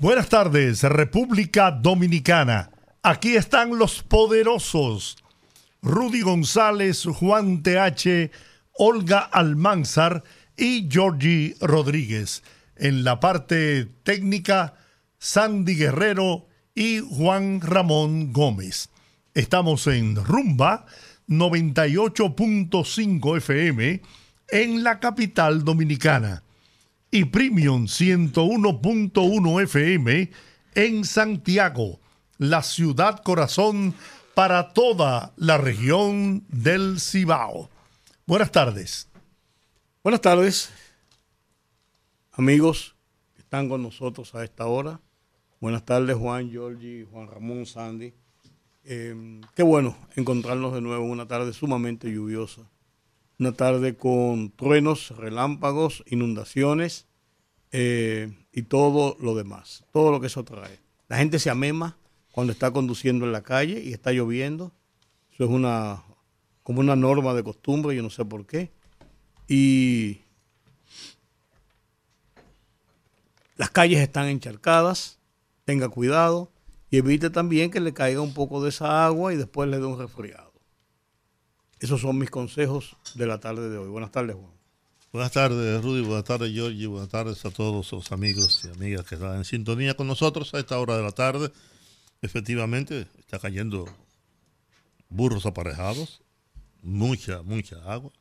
Buenas tardes, República Dominicana. Aquí están los poderosos. Rudy González, Juan TH, Olga Almanzar y Georgie Rodríguez. En la parte técnica, Sandy Guerrero y Juan Ramón Gómez. Estamos en Rumba 98.5 FM en la capital dominicana y Premium 101.1 FM en Santiago, la ciudad corazón para toda la región del Cibao. Buenas tardes. Buenas tardes, amigos que están con nosotros a esta hora. Buenas tardes, Juan, Giorgi, Juan Ramón, Sandy. Eh, qué bueno encontrarnos de nuevo en una tarde sumamente lluviosa una tarde con truenos, relámpagos, inundaciones eh, y todo lo demás, todo lo que eso trae. La gente se amema cuando está conduciendo en la calle y está lloviendo. Eso es una como una norma de costumbre, yo no sé por qué. Y las calles están encharcadas, tenga cuidado y evite también que le caiga un poco de esa agua y después le dé un resfriado. Esos son mis consejos de la tarde de hoy. Buenas tardes, Juan. Buenas tardes, Rudy. Buenas tardes, Giorgi. Buenas tardes a todos los amigos y amigas que están en sintonía con nosotros a esta hora de la tarde. Efectivamente, está cayendo burros aparejados, mucha, mucha agua.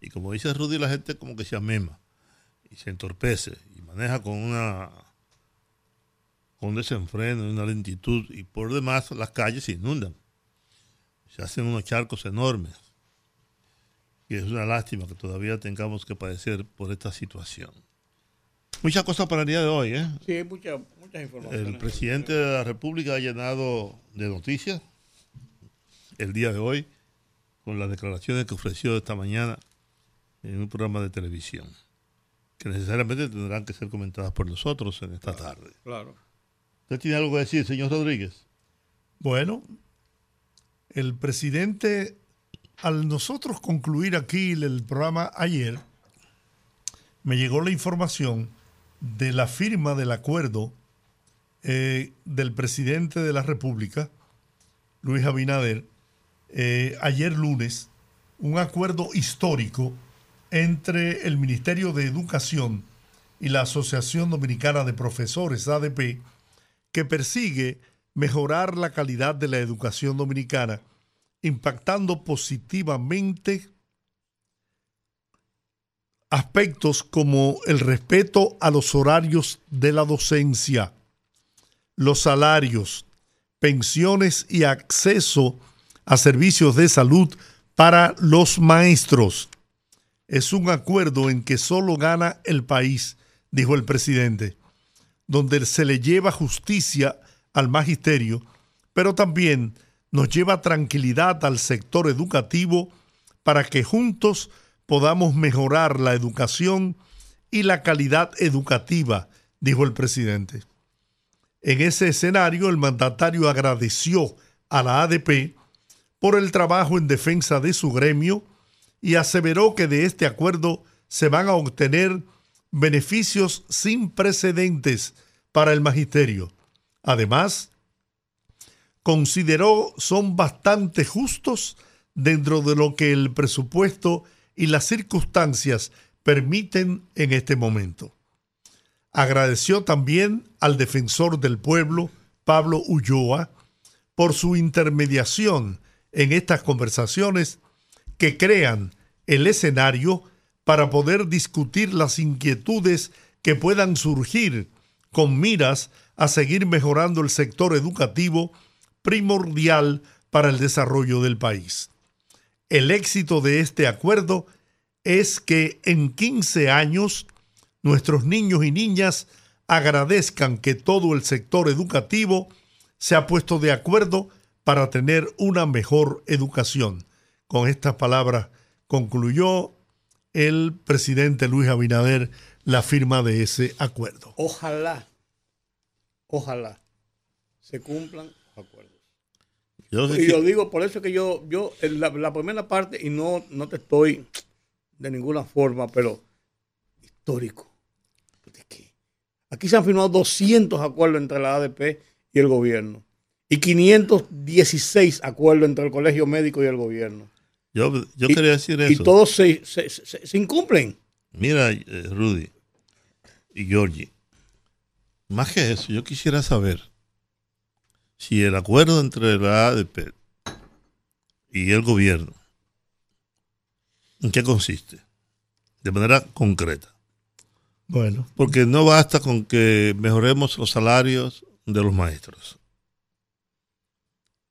Y como dice Rudy, la gente como que se amema y se entorpece y maneja con una con desenfreno, una lentitud y por demás las calles se inundan. Se hacen unos charcos enormes y es una lástima que todavía tengamos que padecer por esta situación. Muchas cosas para el día de hoy, ¿eh? Sí, muchas informaciones. El presidente de la República ha llenado de noticias el día de hoy con las declaraciones que ofreció esta mañana en un programa de televisión, que necesariamente tendrán que ser comentadas por nosotros en esta tarde. Claro. ¿Usted tiene algo que decir, señor Rodríguez? Bueno, el presidente al nosotros concluir aquí el programa ayer, me llegó la información de la firma del acuerdo eh, del presidente de la República, Luis Abinader, eh, ayer lunes, un acuerdo histórico entre el Ministerio de Educación y la Asociación Dominicana de Profesores, ADP, que persigue mejorar la calidad de la educación dominicana impactando positivamente aspectos como el respeto a los horarios de la docencia, los salarios, pensiones y acceso a servicios de salud para los maestros. Es un acuerdo en que solo gana el país, dijo el presidente, donde se le lleva justicia al magisterio, pero también nos lleva tranquilidad al sector educativo para que juntos podamos mejorar la educación y la calidad educativa, dijo el presidente. En ese escenario, el mandatario agradeció a la ADP por el trabajo en defensa de su gremio y aseveró que de este acuerdo se van a obtener beneficios sin precedentes para el magisterio. Además, consideró son bastante justos dentro de lo que el presupuesto y las circunstancias permiten en este momento. Agradeció también al defensor del pueblo, Pablo Ulloa, por su intermediación en estas conversaciones que crean el escenario para poder discutir las inquietudes que puedan surgir con miras a seguir mejorando el sector educativo primordial para el desarrollo del país. El éxito de este acuerdo es que en 15 años nuestros niños y niñas agradezcan que todo el sector educativo se ha puesto de acuerdo para tener una mejor educación. Con estas palabras concluyó el presidente Luis Abinader la firma de ese acuerdo. Ojalá, ojalá se cumplan y lo digo por eso que yo, yo la, la primera parte, y no, no te estoy de ninguna forma, pero histórico. Aquí se han firmado 200 acuerdos entre la ADP y el gobierno y 516 acuerdos entre el colegio médico y el gobierno. Yo, quería decir eso. Y todos se, incumplen. Mira, eh, Rudy y Georgie, más que eso, yo quisiera saber si el acuerdo entre la ADP y el gobierno, ¿en qué consiste? De manera concreta. Bueno. Porque no basta con que mejoremos los salarios de los maestros.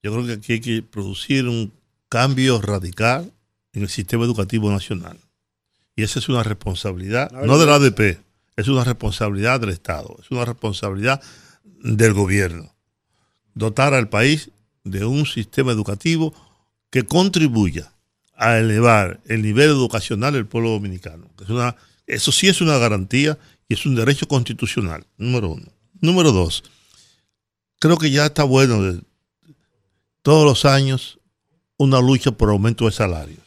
Yo creo que aquí hay que producir un cambio radical en el sistema educativo nacional. Y esa es una responsabilidad, no de la ADP, es una responsabilidad del Estado, es una responsabilidad del gobierno. Dotar al país de un sistema educativo que contribuya a elevar el nivel educacional del pueblo dominicano. Es una eso sí es una garantía y es un derecho constitucional, número uno. Número dos, creo que ya está bueno de, todos los años una lucha por aumento de salarios.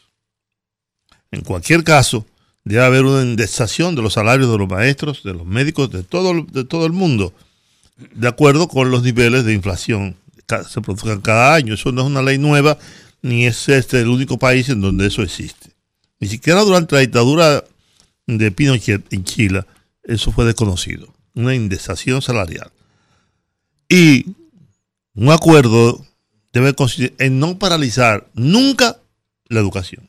En cualquier caso, debe haber una indexación de los salarios de los maestros, de los médicos, de todo, de todo el mundo, de acuerdo con los niveles de inflación que se produzcan cada año. Eso no es una ley nueva, ni es este el único país en donde eso existe. Ni siquiera durante la dictadura de Pinochet en Chile, eso fue desconocido, una indexación salarial. Y un acuerdo debe consistir en no paralizar nunca la educación.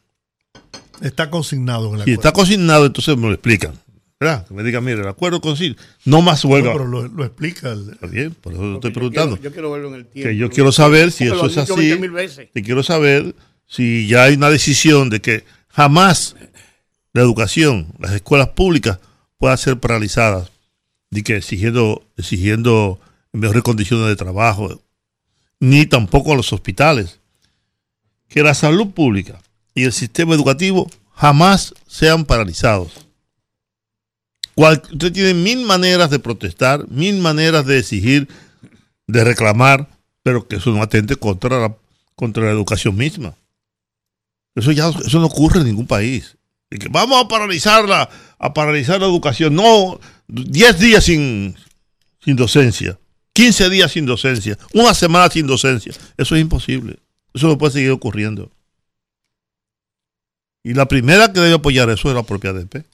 Está consignado en acuerdo. Si está consignado, entonces me lo explican. ¿Verdad? Que me digan, mire, el acuerdo consiste, no más huelga. pero lo, explica. Está bien, por eso lo estoy preguntando. Yo quiero, verlo en el tiempo. Que yo quiero saber si eso es así. Que quiero saber si ya hay una decisión de que jamás la educación, las escuelas públicas puedan ser paralizadas, ni que exigiendo, exigiendo mejores condiciones de trabajo, ni tampoco a los hospitales. Que la salud pública y el sistema educativo jamás sean paralizados. Usted tiene mil maneras de protestar, mil maneras de exigir, de reclamar, pero que eso no atente contra la, contra la educación misma. Eso ya eso no ocurre en ningún país que vamos a paralizarla, a paralizar la educación. No, 10 días sin, sin docencia, 15 días sin docencia, una semana sin docencia. Eso es imposible. Eso no puede seguir ocurriendo. Y la primera que debe apoyar eso es la propia ADP.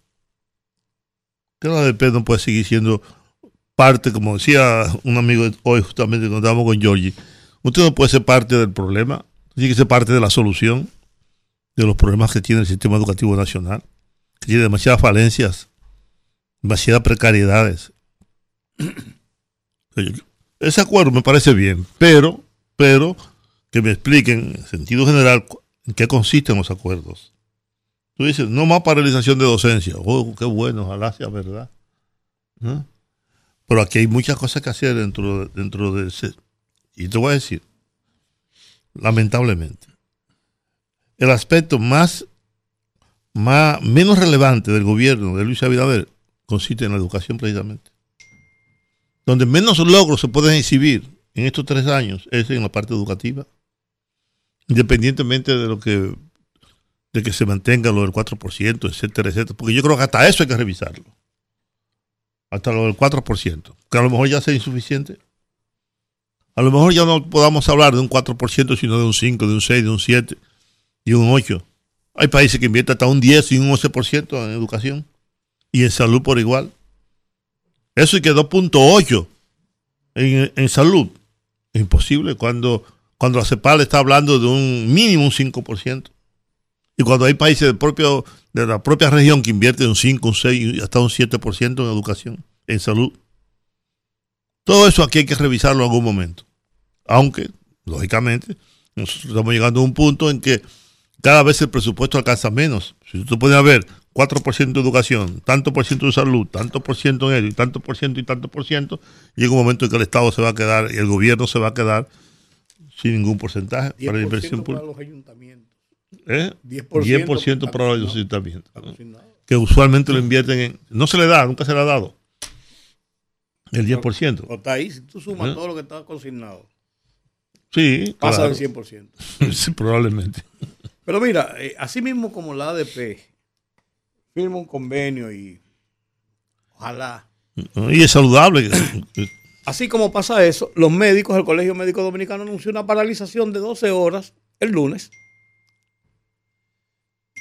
Que la ADP no puede seguir siendo parte, como decía un amigo hoy justamente cuando estábamos con Georgie, usted no puede ser parte del problema, tiene que ser parte de la solución de los problemas que tiene el sistema educativo nacional, que tiene demasiadas falencias, demasiadas precariedades. Ese acuerdo me parece bien, pero, pero que me expliquen en sentido general en qué consisten los acuerdos. Tú dices, no más paralización de docencia. Oh, qué bueno, ojalá sea verdad. Pero aquí hay muchas cosas que hacer dentro, dentro de ese. Y te voy a decir, lamentablemente, el aspecto más, más menos relevante del gobierno de Luis Abinader consiste en la educación precisamente. Donde menos logros se pueden exhibir en estos tres años es en la parte educativa. Independientemente de lo que de que se mantenga lo del 4%, etcétera, etcétera. Porque yo creo que hasta eso hay que revisarlo. Hasta lo del 4%. Que a lo mejor ya sea insuficiente. A lo mejor ya no podamos hablar de un 4%, sino de un 5, de un 6, de un 7 y un 8. Hay países que invierten hasta un 10 y un 11% en educación y en salud por igual. Eso y que 2.8 en, en salud. Es imposible cuando, cuando la CEPAL está hablando de un mínimo un 5%. Y cuando hay países del propio, de la propia región que invierten un 5, un 6 y hasta un 7% en educación, en salud. Todo eso aquí hay que revisarlo en algún momento. Aunque, lógicamente, nosotros estamos llegando a un punto en que cada vez el presupuesto alcanza menos. Si tú puedes ver 4% de educación, tanto por ciento de salud, tanto por ciento en ello, y tanto por ciento y tanto por ciento, llega un momento en que el Estado se va a quedar y el gobierno se va a quedar sin ningún porcentaje para la inversión pública. los ayuntamientos. ¿Eh? 10%, 10% para los ayuntamientos. ¿no? consignado. Que usualmente lo invierten en. No se le da, nunca se le ha dado. El 10%. O está ahí, si tú sumas ¿Eh? todo lo que está consignado, Sí, pasa claro. del 100%. Sí, probablemente. Pero mira, eh, así mismo como la ADP firma un convenio y ojalá. Y es saludable. Así como pasa eso, los médicos, el Colegio Médico Dominicano anunció una paralización de 12 horas el lunes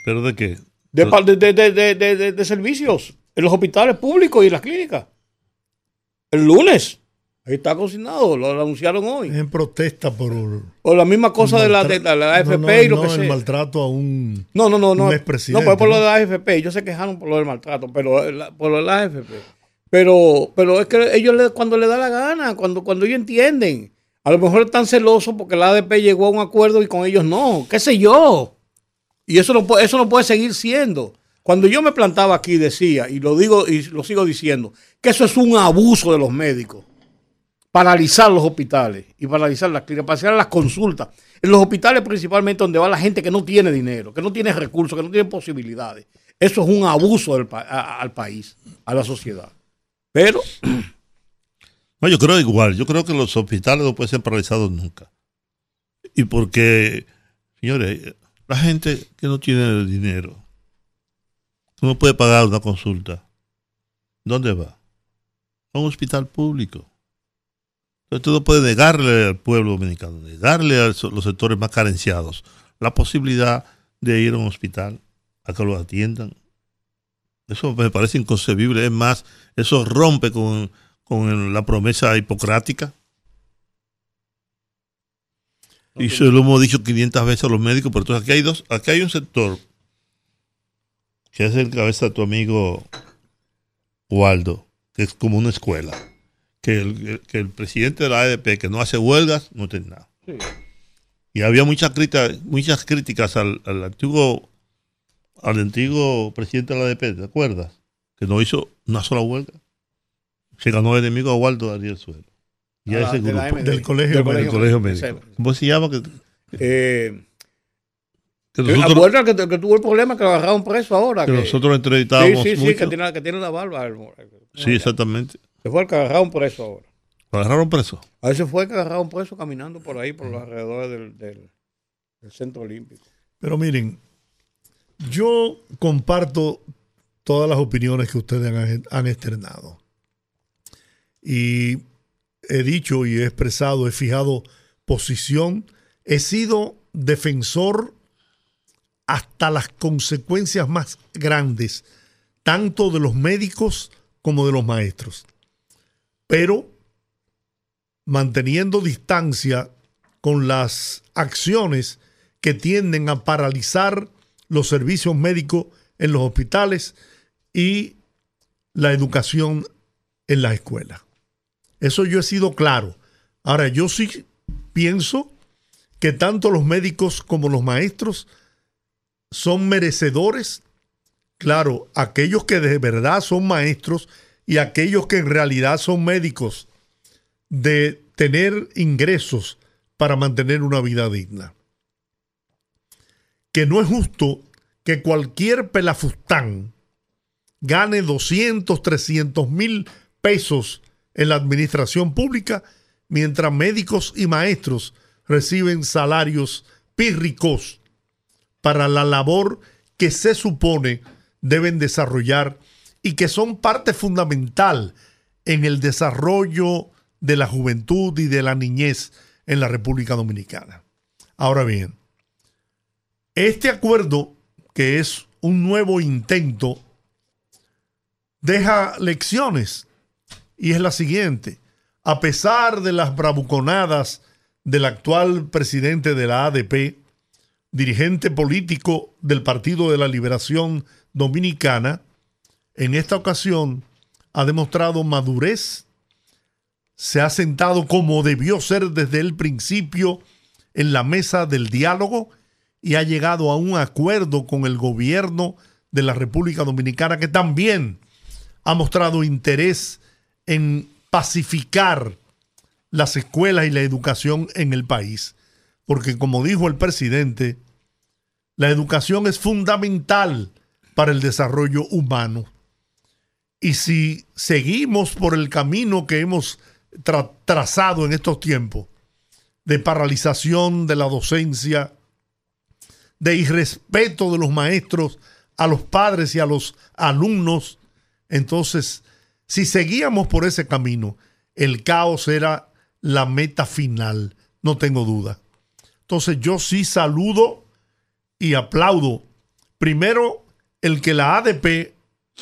¿Pero de qué? de, de, de- de- de- de- de- de servicios en los hospitales públicos y en las clínicas. El lunes. Ahí está consignado, lo anunciaron hoy. En protesta por. O la misma cosa de la, de la- la AFP No, no, y lo no, que el sea. maltrato a un. No, no, no, no. No, pues por lo de la AFP. Ellos se quejaron por lo del maltrato, pero la- por lo de la AFP. Pero, pero es que ellos le- cuando le da la gana, cuando, cuando ellos entienden. A lo mejor están celosos porque la ADP llegó a un acuerdo y con ellos no. ¿Qué sé yo? Y eso no eso no puede seguir siendo. Cuando yo me plantaba aquí decía, y lo digo y lo sigo diciendo, que eso es un abuso de los médicos. Paralizar los hospitales y paralizar las clínicas, paralizar las consultas. En los hospitales principalmente donde va la gente que no tiene dinero, que no tiene recursos, que no tiene posibilidades. Eso es un abuso al país, a la sociedad. Pero No, yo creo igual. Yo creo que los hospitales no pueden ser paralizados nunca. Y porque, señores, la gente que no tiene dinero, no puede pagar una consulta, ¿dónde va? A un hospital público. Entonces tú no puedes negarle al pueblo dominicano, negarle a los sectores más carenciados la posibilidad de ir a un hospital a que lo atiendan. Eso me parece inconcebible. Es más, eso rompe con, con la promesa hipocrática. Y se lo hemos dicho 500 veces a los médicos, pero entonces aquí hay dos, aquí hay un sector que es el cabeza de tu amigo Waldo, que es como una escuela, que el, que el presidente de la ADP que no hace huelgas no tiene nada. Y había muchas críticas, muchas críticas al, al antiguo al antiguo presidente de la ADP, ¿te acuerdas? Que no hizo una sola huelga. Se ganó el enemigo a Waldo Ariel Suelo. Y a Ah, ese grupo. Del colegio Del médico. Colegio médico. ¿Cómo se llama? Que, Eh, que nosotros, ¿Acuerdas que, que tuvo el problema que lo agarraron preso ahora? que que- nosotros sí, entrevistábamos sí, sí, mucho. que tiene, que tiene la barba. el- Sí, exactamente. Se fue el que agarraron preso ahora. Lo agarraron preso. A veces fue el que agarraron preso caminando por ahí, por los alrededores del, del- del centro olímpico. Pero miren, yo comparto todas las opiniones que ustedes han, han externado. Y he dicho y he expresado, he fijado posición, he sido defensor hasta las consecuencias más grandes, tanto de los médicos como de los maestros. Pero manteniendo distancia con las acciones que tienden a paralizar los servicios médicos en los hospitales y la educación en las escuelas. Eso yo he sido claro. Ahora, yo sí pienso que tanto los médicos como los maestros son merecedores, claro, aquellos que de verdad son maestros y aquellos que en realidad son médicos, de tener ingresos para mantener una vida digna. Que no es justo que cualquier pelafustán gane 200, 300 mil pesos en la administración pública, mientras médicos y maestros reciben salarios pírricos para la labor que se supone deben desarrollar y que son parte fundamental en el desarrollo de la juventud y de la niñez en la República Dominicana. Ahora bien, este acuerdo, que es un nuevo intento, deja lecciones y es la siguiente. A pesar de las bravuconadas del actual presidente de la ADP, dirigente político del Partido de la Liberación Dominicana, en esta ocasión ha demostrado madurez, se ha sentado como debió ser desde el principio en la mesa del diálogo y ha llegado a un acuerdo con el gobierno de la República Dominicana que también ha mostrado interés en pacificar las escuelas y la educación en el país. Porque como dijo el presidente, la educación es fundamental para el desarrollo humano. Y si seguimos por el camino que hemos trazado en estos tiempos, de paralización de la docencia, de irrespeto de los maestros a los padres y a los alumnos, entonces, si seguíamos por ese camino, el caos era la meta final, no tengo duda. Entonces yo sí saludo y aplaudo primero el que la ADP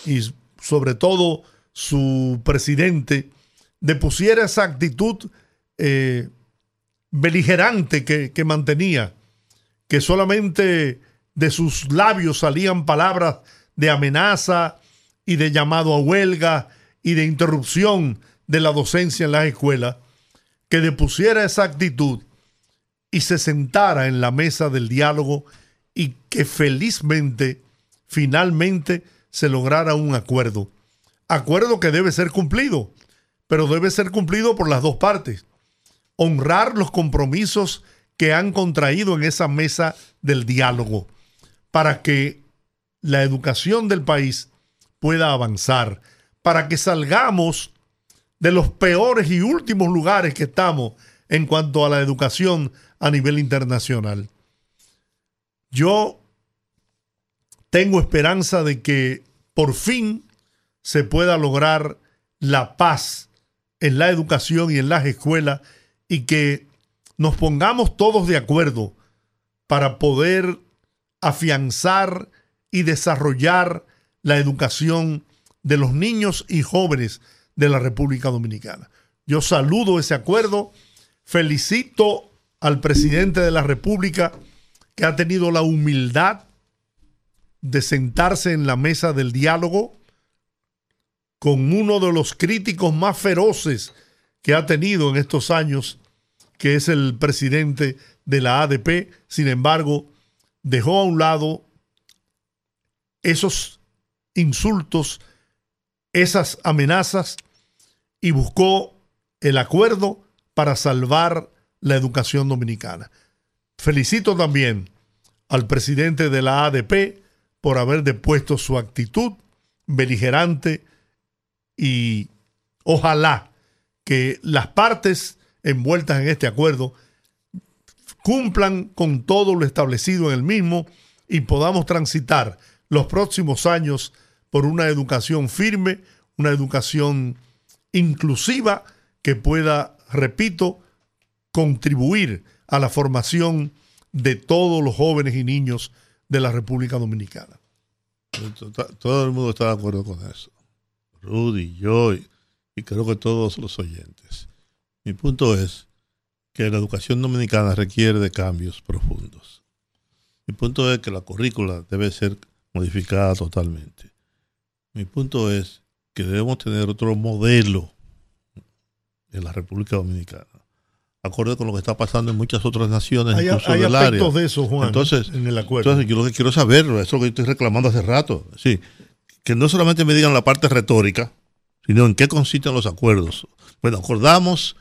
y sobre todo su presidente depusiera esa actitud eh, beligerante que, que mantenía, que solamente de sus labios salían palabras de amenaza y de llamado a huelga y de interrupción de la docencia en las escuelas, que depusiera esa actitud y se sentara en la mesa del diálogo y que felizmente, finalmente, se lograra un acuerdo. Acuerdo que debe ser cumplido, pero debe ser cumplido por las dos partes honrar los compromisos que han contraído en esa mesa del diálogo para que la educación del país pueda avanzar, para que salgamos de los peores y últimos lugares que estamos en cuanto a la educación a nivel internacional. Yo tengo esperanza de que por fin se pueda lograr la paz en la educación y en las escuelas y que nos pongamos todos de acuerdo para poder afianzar y desarrollar la educación de los niños y jóvenes de la República Dominicana. Yo saludo ese acuerdo, felicito al presidente de la República que ha tenido la humildad de sentarse en la mesa del diálogo con uno de los críticos más feroces que ha tenido en estos años que es el presidente de la ADP. Sin embargo, dejó a un lado esos insultos, esas amenazas y buscó el acuerdo para salvar la educación dominicana. Felicito también al presidente de la ADP por haber depuesto su actitud beligerante y ojalá que las partes envueltas en este acuerdo cumplan con todo lo establecido en el mismo y podamos transitar los próximos años por una educación firme, una educación inclusiva que pueda, repito, contribuir a la formación de todos los jóvenes y niños de la República Dominicana. Todo el mundo está de acuerdo con eso. Rudy, yo y creo que todos los oyentes. Mi punto es que la educación dominicana requiere de cambios profundos. Mi punto es que la currícula debe ser modificada totalmente. Mi punto es que debemos tener otro modelo en la República Dominicana, acorde con lo que está pasando en muchas otras naciones, hay, incluso hay del aspectos área. de eso, Juan, entonces, en el acuerdo. Entonces, yo lo que quiero saber, eso es lo que yo estoy reclamando hace rato, sí, que no solamente me digan la parte retórica, sino en qué consisten los acuerdos. Bueno, acordamos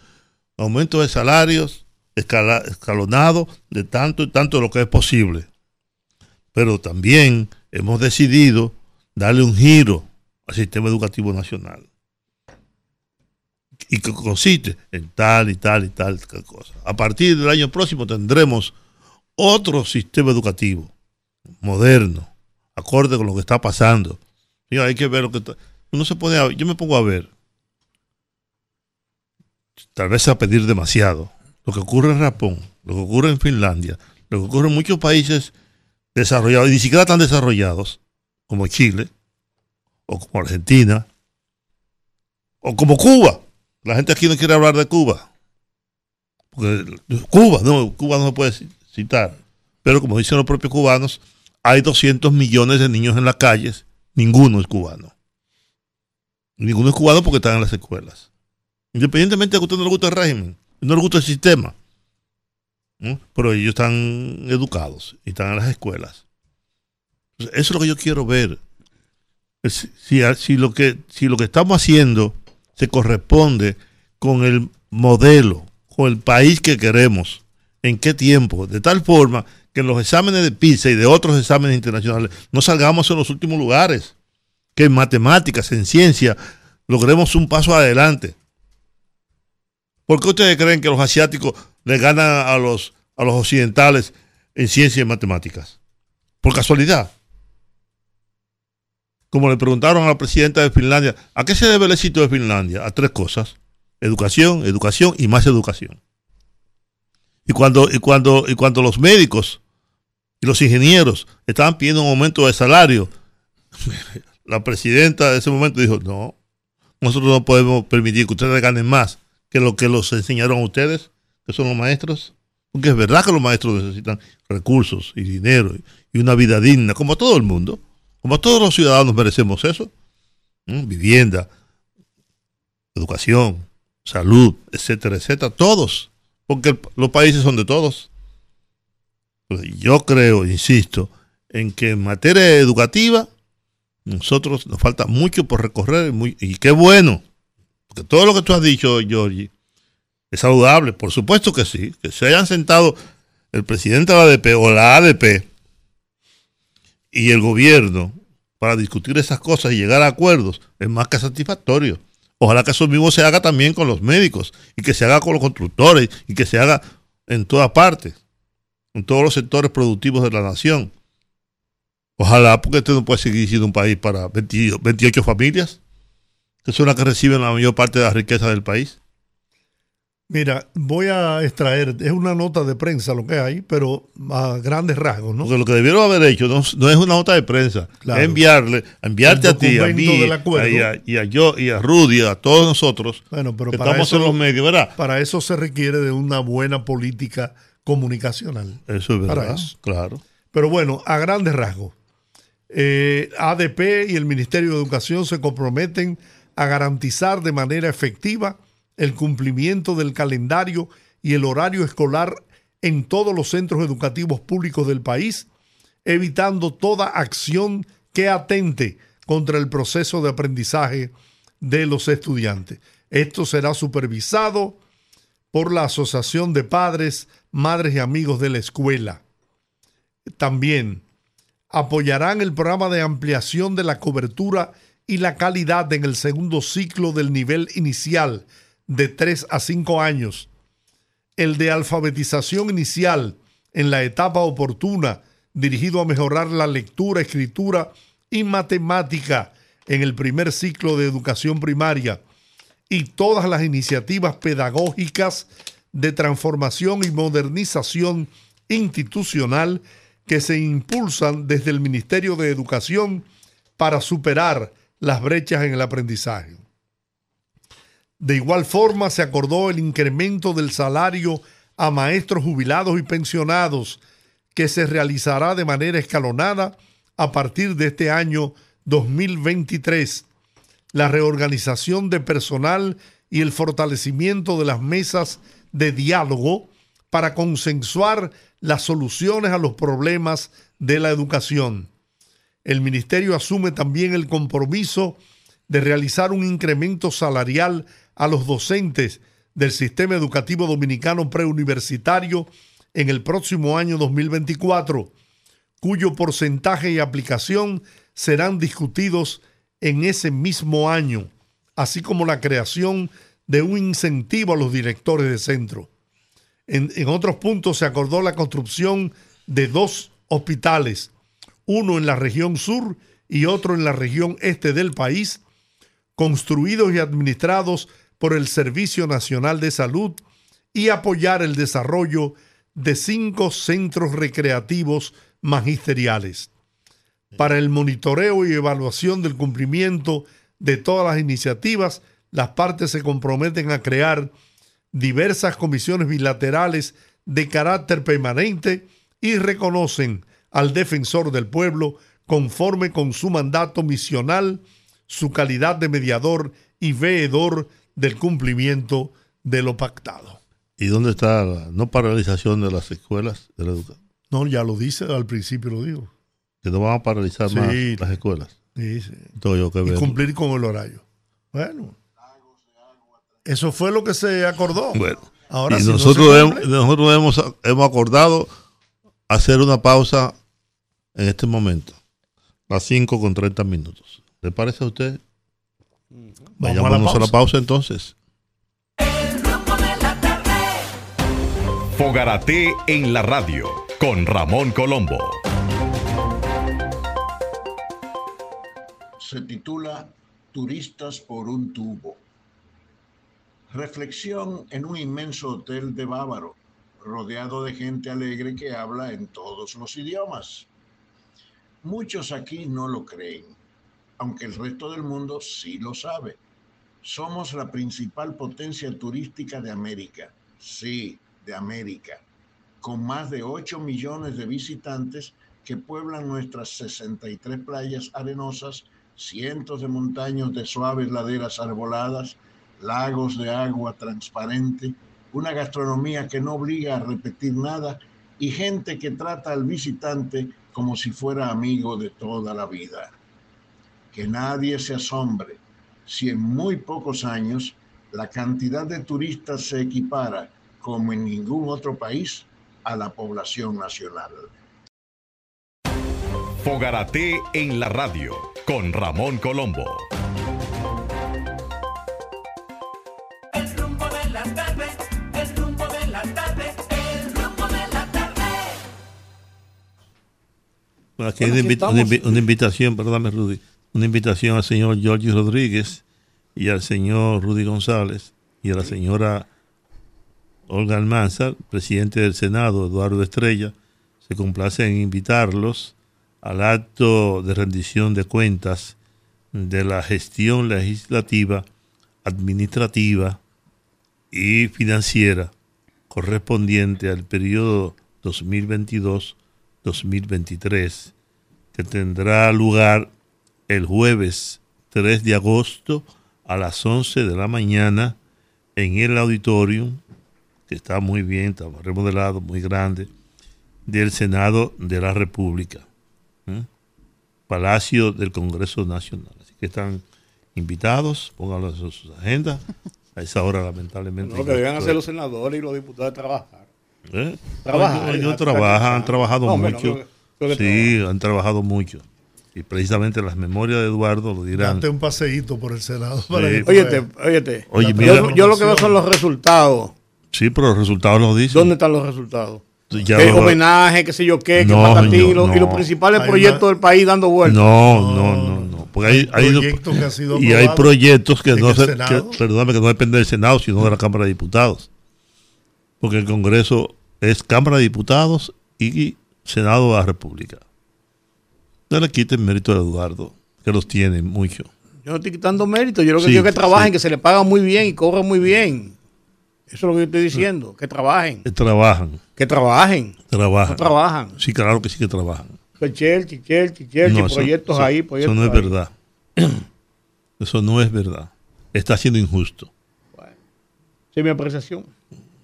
aumento de salarios escalonado de tanto y tanto de lo que es posible. Pero también hemos decidido darle un giro al sistema educativo nacional. Y que consiste en tal y tal y tal, cosa. A partir del año próximo tendremos otro sistema educativo moderno, acorde con lo que está pasando. hay que ver lo que uno se pone yo me pongo a ver tal vez a pedir demasiado. Lo que ocurre en Japón, lo que ocurre en Finlandia, lo que ocurre en muchos países desarrollados y ni siquiera tan desarrollados como Chile o como Argentina o como Cuba. La gente aquí no quiere hablar de Cuba. Porque Cuba, no, Cuba no se puede citar. Pero como dicen los propios cubanos, hay 200 millones de niños en las calles, ninguno es cubano. Ninguno es cubano porque están en las escuelas. Independientemente de que a usted no le guste el régimen, no le guste el sistema. Pero ellos están educados y están en las escuelas. Eso es lo que yo quiero ver. Si, si, lo que, si lo que estamos haciendo se corresponde con el modelo, con el país que queremos, en qué tiempo, de tal forma que en los exámenes de PISA y de otros exámenes internacionales no salgamos en los últimos lugares, que en matemáticas, en ciencia, logremos un paso adelante. ¿Por qué ustedes creen que los asiáticos le ganan a los, a los occidentales en ciencia y matemáticas? Por casualidad. Como le preguntaron a la presidenta de Finlandia, ¿a qué se debe el éxito de Finlandia? A tres cosas. Educación, educación y más educación. Y cuando, y cuando, y cuando los médicos y los ingenieros estaban pidiendo un aumento de salario, la presidenta de ese momento dijo, no, nosotros no podemos permitir que ustedes ganen más que lo que los enseñaron a ustedes, que son los maestros. Porque es verdad que los maestros necesitan recursos y dinero y una vida digna, como todo el mundo. Como todos los ciudadanos merecemos eso. Vivienda, educación, salud, etcétera, etcétera. Todos. Porque los países son de todos. Yo creo, insisto, en que en materia educativa nosotros nos falta mucho por recorrer y qué bueno, porque todo lo que tú has dicho, Georgie, es saludable, por supuesto que sí, que se hayan sentado el presidente de la ADP o la ADP y el gobierno para discutir esas cosas y llegar a acuerdos es más que satisfactorio. Ojalá que eso mismo se haga también con los médicos y que se haga con los constructores y que se haga en todas partes, en todos los sectores productivos de la nación. Ojalá, porque este no puede seguir siendo un país para 28 familias, que son las que reciben la mayor parte de la riqueza del país. Mira, voy a extraer, es una nota de prensa lo que hay, pero a grandes rasgos, ¿no? Porque lo que debieron haber hecho no, es una nota de prensa, es enviarle, enviarte a ti, a mí, y, a, yo, y a Rudy, a todos nosotros, bueno, pero que estamos en los medios, ¿verdad? Para eso se requiere de una buena política comunicacional. Eso es verdad, claro. Pero bueno, a grandes rasgos, eh, ADP y el Ministerio de Educación se comprometen a garantizar de manera efectiva el cumplimiento del calendario y el horario escolar en todos los centros educativos públicos del país, evitando toda acción que atente contra el proceso de aprendizaje de los estudiantes. Esto será supervisado por la Asociación de Padres, Madres y Amigos de la Escuela. También apoyarán el programa de ampliación de la cobertura y la calidad en el segundo ciclo del nivel inicial de 3 a 5 años, el de alfabetización inicial en la etapa oportuna dirigido a mejorar la lectura, escritura y matemática en el primer ciclo de educación primaria y todas las iniciativas pedagógicas de transformación y modernización institucional que se impulsan desde el Ministerio de Educación para superar las brechas en el aprendizaje. De igual forma, se acordó el incremento del salario a maestros jubilados y pensionados, que se realizará de manera escalonada a partir de este año 2023. La reorganización de personal y el fortalecimiento de las mesas de diálogo para consensuar las soluciones a los problemas de la educación. El ministerio asume también el compromiso de realizar un incremento salarial a los docentes del sistema educativo dominicano preuniversitario en el próximo año 2024, cuyo porcentaje y aplicación serán discutidos en ese mismo año, así como la creación de un incentivo a los directores de centro. En, otros puntos se acordó la construcción de dos hospitales, uno en la región sur y otro en la región este del país, construidos y administrados por el Servicio Nacional de Salud y apoyar el desarrollo de cinco centros recreativos magisteriales. Para el monitoreo y evaluación del cumplimiento de todas las iniciativas, las partes se comprometen a crear diversas comisiones bilaterales de carácter permanente y reconocen al defensor del pueblo conforme con su mandato misional, su calidad de mediador y veedor del cumplimiento de lo pactado. ¿Y dónde está la no paralización de las escuelas de la educación? No, ya lo dice, al principio lo digo. que no van a paralizar Sí. más las escuelas. Sí, sí. Yo que Y ver. cumplir con el horario. Bueno, eso fue lo que se acordó. Bueno, Ahora y si no nosotros, hemos, nosotros hemos, hemos acordado hacer una pausa en este momento, las 5 con 30 minutos. ¿Le parece a usted? Vamos a la Vayámonos a la pausa. pausa entonces. Fogarate en la radio con Ramón Colombo. se titula Turistas por un tubo. Reflexión en un inmenso hotel de Bávaro, rodeado de gente alegre que habla en todos los idiomas. Muchos aquí no lo creen, aunque el resto del mundo sí lo sabe. Somos la principal potencia turística de América, sí, de América, con más de 8 millones de visitantes que pueblan nuestras 63 playas arenosas, cientos de montañas de suaves laderas arboladas, lagos de agua transparente, una gastronomía que no obliga a repetir nada y gente que trata al visitante como si fuera amigo de toda la vida. Que nadie se asombre si en muy pocos años la cantidad de turistas se equipara, como en ningún otro país, a la población nacional. Fogarate en la radio con Ramón Colombo. El rumbo de la tarde, el rumbo de la tarde, el rumbo de la tarde. Bueno, aquí Bueno, hay una, una invitación, perdóname Rudy, una invitación al señor Giorgio Rodríguez y al señor Rudy González y a la señora Olga Almanzar, presidente del Senado, Eduardo Estrella, se complace en invitarlos al acto de rendición de cuentas de la gestión legislativa, administrativa y financiera correspondiente al periodo 2022-2023, que tendrá lugar el jueves 3 de agosto a las 11 de la mañana en el auditorium, que está muy bien, está remodelado, muy grande, del Senado de la República, ¿eh? Palacio del Congreso Nacional. Así que están invitados, pónganlo en sus agendas. A esa hora, lamentablemente. Lo que deben hacer los senadores y los diputados trabajar. ¿Eh? Trabajar, Ellos- ellos trabajan, han trabajado No, mucho. que- que sí, han trabajado mucho. Y precisamente las memorias de Eduardo lo dirán. date un paseíto por el Senado. para Sí. que Óyete. Oye, yo, mira- yo lo que veo son los resultados. Sí, pero los resultados los dicen. ¿Dónde están los resultados? Ya ¿Qué lo- homenaje, qué sé yo qué, qué No, patatín, señor, y los- y los no. principales Hay proyectos una- del país dando vueltas. No, no, no, no. Porque hay, hay- proyectos que han sido y hay proyectos que no se, que, perdóname, que no dependen del Senado, sino de la Cámara de Diputados. Porque el Congreso es Cámara de Diputados y Senado de la República. No le quiten mérito a Eduardo, que los tiene mucho. Yo no estoy quitando mérito. Yo lo que Sí, es que trabajen, sí. que se les paga muy bien y cobren muy bien. Eso es lo que yo estoy diciendo. Que trabajen. Eh, Trabajan, Que trabajen. trabajan. No trabajan. Sí, claro que sí que trabajan. Que Chelchi, Chelchi, Chelchi, No, proyectos eso- ahí, proyectos Eso no es ahí. verdad. Eso no es verdad. Está siendo injusto. Esa es mi apreciación.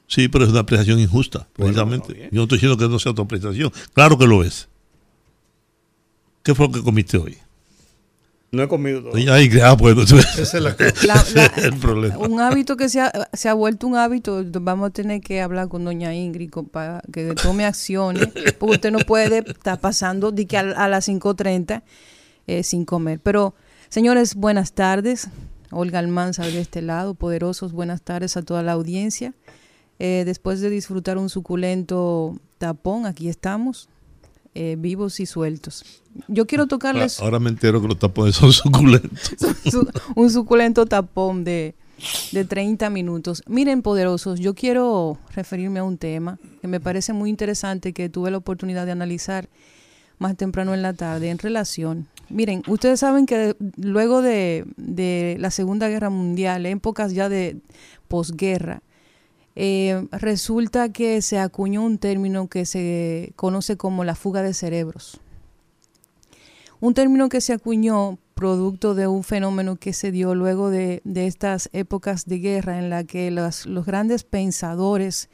Sí, pero es una apreciación injusta, Bueno, precisamente. Yo no estoy diciendo que no sea tu apreciación. Claro que lo es. ¿Qué fue lo que comiste hoy? No he comido todo. Ay, ah, bueno, Esa es la. La- la- el problema. un hábito que se ha, se ha vuelto un hábito, vamos a tener que hablar con doña Ingrid para que tome acciones, porque usted no puede estar pasando de que a, a las 5.30 eh, sin comer. Pero, señores, buenas tardes. Olga Almanzar de este lado, poderosos, buenas tardes a toda la audiencia. Eh, después de disfrutar un suculento tapón, aquí estamos, eh, vivos y sueltos. Yo quiero tocarles Ahora me entero que los tapones son suculentos. su- un suculento tapón de, de 30 minutos. Miren, poderosos, yo quiero referirme a un tema que me parece muy interesante, que tuve la oportunidad de analizar más temprano en la tarde en relación. Miren, ustedes saben que luego de, de la Segunda Guerra Mundial, épocas ya de posguerra, eh, resulta que se acuñó un término que se conoce como la fuga de cerebros. Un término que se acuñó producto de un fenómeno que se dio luego de, de estas épocas de guerra en la que los, los grandes pensadores,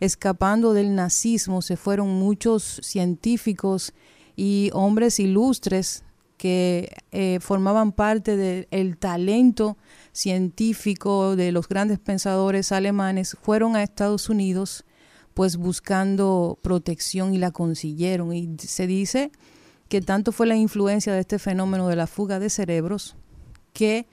escapando del nazismo, se fueron muchos científicos y hombres ilustres que eh, formaban parte del talento científico de los grandes pensadores alemanes fueron a Estados Unidos pues buscando protección y la consiguieron. Y se dice que tanto fue la influencia de este fenómeno de la fuga de cerebros que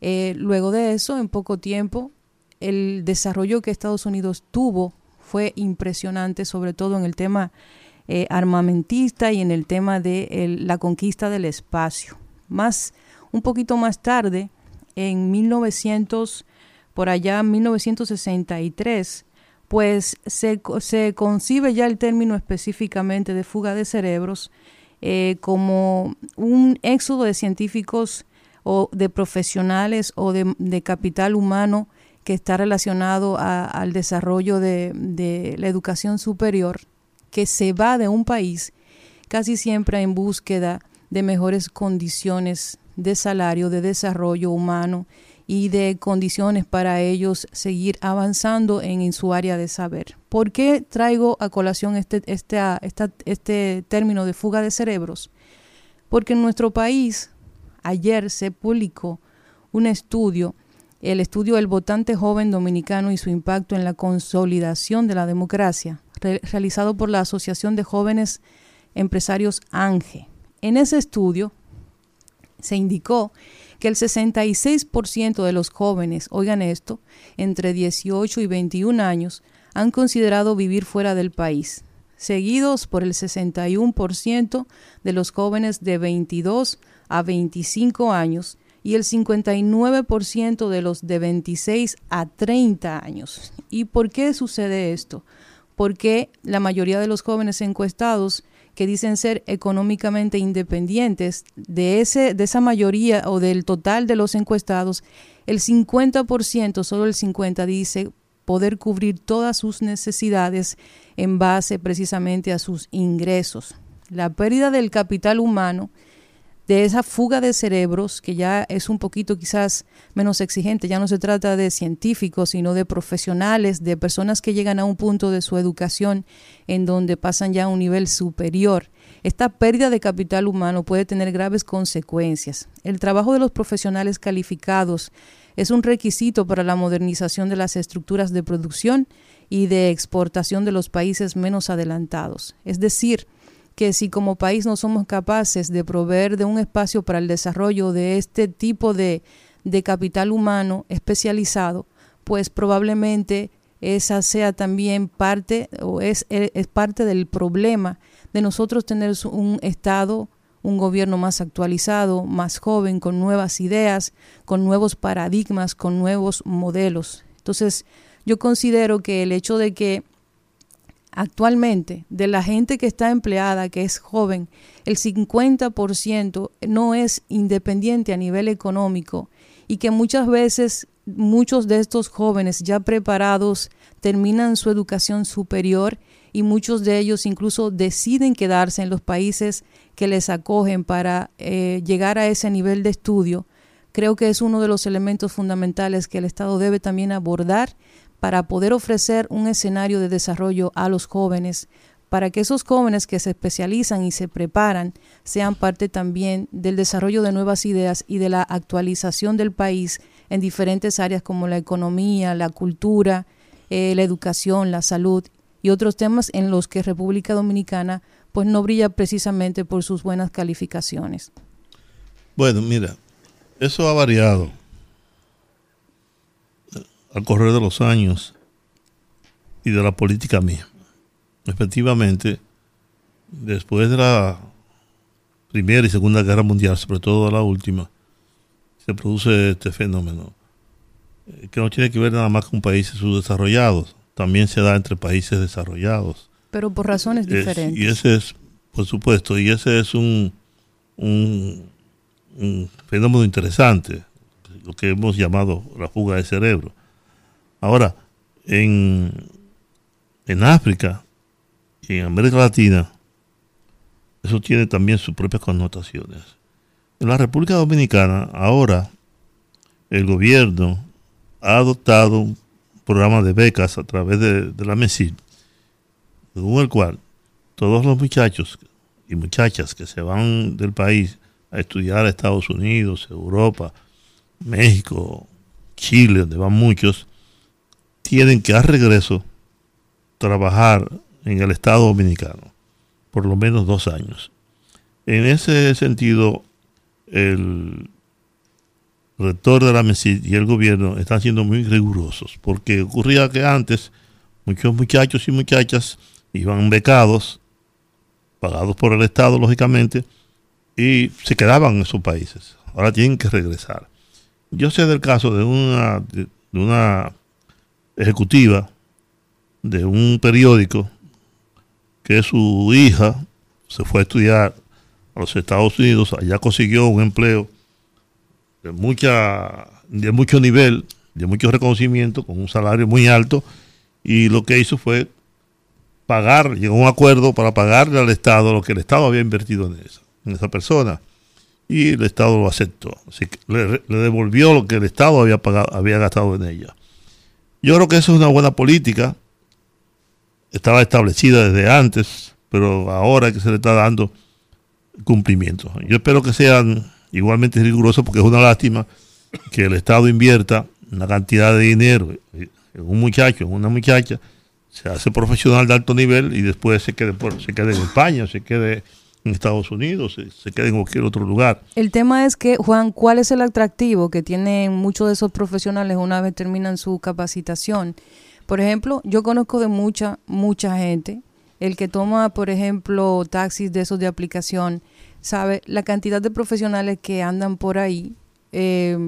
eh, luego de eso, en poco tiempo, el desarrollo que Estados Unidos tuvo fue impresionante, sobre todo en el tema eh, armamentista y en el tema de la conquista del espacio. Más, un poquito más tarde, en 1900, por allá 1963, pues se, concibe ya el término específicamente de fuga de cerebros eh, como un éxodo de científicos o de profesionales o de, capital humano que está relacionado al desarrollo de, de, la educación superior, que se va de un país casi siempre en búsqueda de mejores condiciones de salario, de desarrollo humano y de condiciones para ellos seguir avanzando en, su área de saber. ¿Por qué traigo a colación este, este, este término de fuga de cerebros? Porque en nuestro país ayer se publicó un estudio, el estudio El votante joven dominicano y su impacto en la consolidación de la democracia, realizado por la Asociación de Jóvenes Empresarios ANGE. En ese estudio se indicó que el 66% de los jóvenes, oigan esto, entre 18 y 21 años, han considerado vivir fuera del país, seguidos por el 61% de los jóvenes de 22 a 25 años y el 59% de los de 26 a 30 años. ¿Y por qué sucede esto? Porque la mayoría de los jóvenes encuestados que dicen ser económicamente independientes, de, ese, de esa mayoría o del total de los encuestados, el 50%, solo el 50% dice poder cubrir todas sus necesidades en base precisamente a sus ingresos. La pérdida del capital humano de esa fuga de cerebros, que ya es un poquito quizás menos exigente, ya no se trata de científicos, sino de profesionales, de personas que llegan a un punto de su educación en donde pasan ya a un nivel superior. Esta pérdida de capital humano puede tener graves consecuencias. El trabajo de los profesionales calificados es un requisito para la modernización de las estructuras de producción y de exportación de los países menos adelantados. Es decir, que si como país no somos capaces de proveer de un espacio para el desarrollo de este tipo de, capital humano especializado, pues probablemente esa sea también parte o es, es parte del problema de nosotros tener un Estado, un gobierno más actualizado, más joven, con nuevas ideas, con nuevos paradigmas, con nuevos modelos. Entonces, yo considero que el hecho de que actualmente de la gente que está empleada, que es joven, el 50% no es independiente a nivel económico y que muchas veces muchos de estos jóvenes ya preparados terminan su educación superior y muchos de ellos incluso deciden quedarse en los países que les acogen para eh, llegar a ese nivel de estudio, creo que es uno de los elementos fundamentales que el Estado debe también abordar para poder ofrecer un escenario de desarrollo a los jóvenes, para que esos jóvenes que se especializan y se preparan sean parte también del desarrollo de nuevas ideas y de la actualización del país en diferentes áreas como la economía, la cultura, eh, la educación, la salud y otros temas en los que República Dominicana pues no brilla precisamente por sus buenas calificaciones. Bueno, mira, eso ha variado al correr de los años y de la política mía. Efectivamente, después de la Primera y Segunda Guerra Mundial, sobre todo la última, se produce este fenómeno eh, que no tiene que ver nada más con países subdesarrollados, también se da entre países desarrollados. Pero por razones diferentes. y ese es, por supuesto, y ese es un, un, un fenómeno interesante, lo que hemos llamado la fuga de cerebro Ahora, en, en África y en América Latina, eso tiene también sus propias connotaciones. En la República Dominicana, ahora, el gobierno ha adoptado un programa de becas a través de, la MESIL, según el cual todos los muchachos y muchachas que se van del país a estudiar a Estados Unidos, Europa, México, Chile, donde van muchos, tienen que al regreso trabajar en el Estado Dominicano por lo menos dos años. En ese sentido, el rector de la MESID y el gobierno están siendo muy rigurosos, porque ocurría que antes muchos muchachos y muchachas iban becados, pagados por el Estado, lógicamente, y se quedaban en esos países. Ahora tienen que regresar. Yo sé del caso de una, de una ejecutiva de un periódico que su hija se fue a estudiar a los Estados Unidos, allá consiguió un empleo de mucha de mucho nivel, de mucho reconocimiento, con un salario muy alto, y lo que hizo fue pagar, llegó a un acuerdo para pagarle al Estado lo que el Estado había invertido en esa, en esa persona. Y el Estado lo aceptó. Así que le, le devolvió lo que el Estado había pagado, había gastado en ella. Yo creo que eso es una buena política. Estaba establecida desde antes, pero ahora que se le está dando cumplimiento. Yo espero que sean igualmente rigurosos porque es una lástima que el Estado invierta una cantidad de dinero en un muchacho, en una muchacha, se hace profesional de alto nivel y después se quede, por, se quede en España, se quede en Estados Unidos, se, se quede en cualquier otro lugar. El tema es que, Juan, ¿cuál es el atractivo que tienen muchos de esos profesionales una vez terminan su capacitación? Por ejemplo, yo conozco de mucha, mucha gente, el que toma, por ejemplo, taxis de esos de aplicación, sabe la cantidad de profesionales que andan por ahí eh,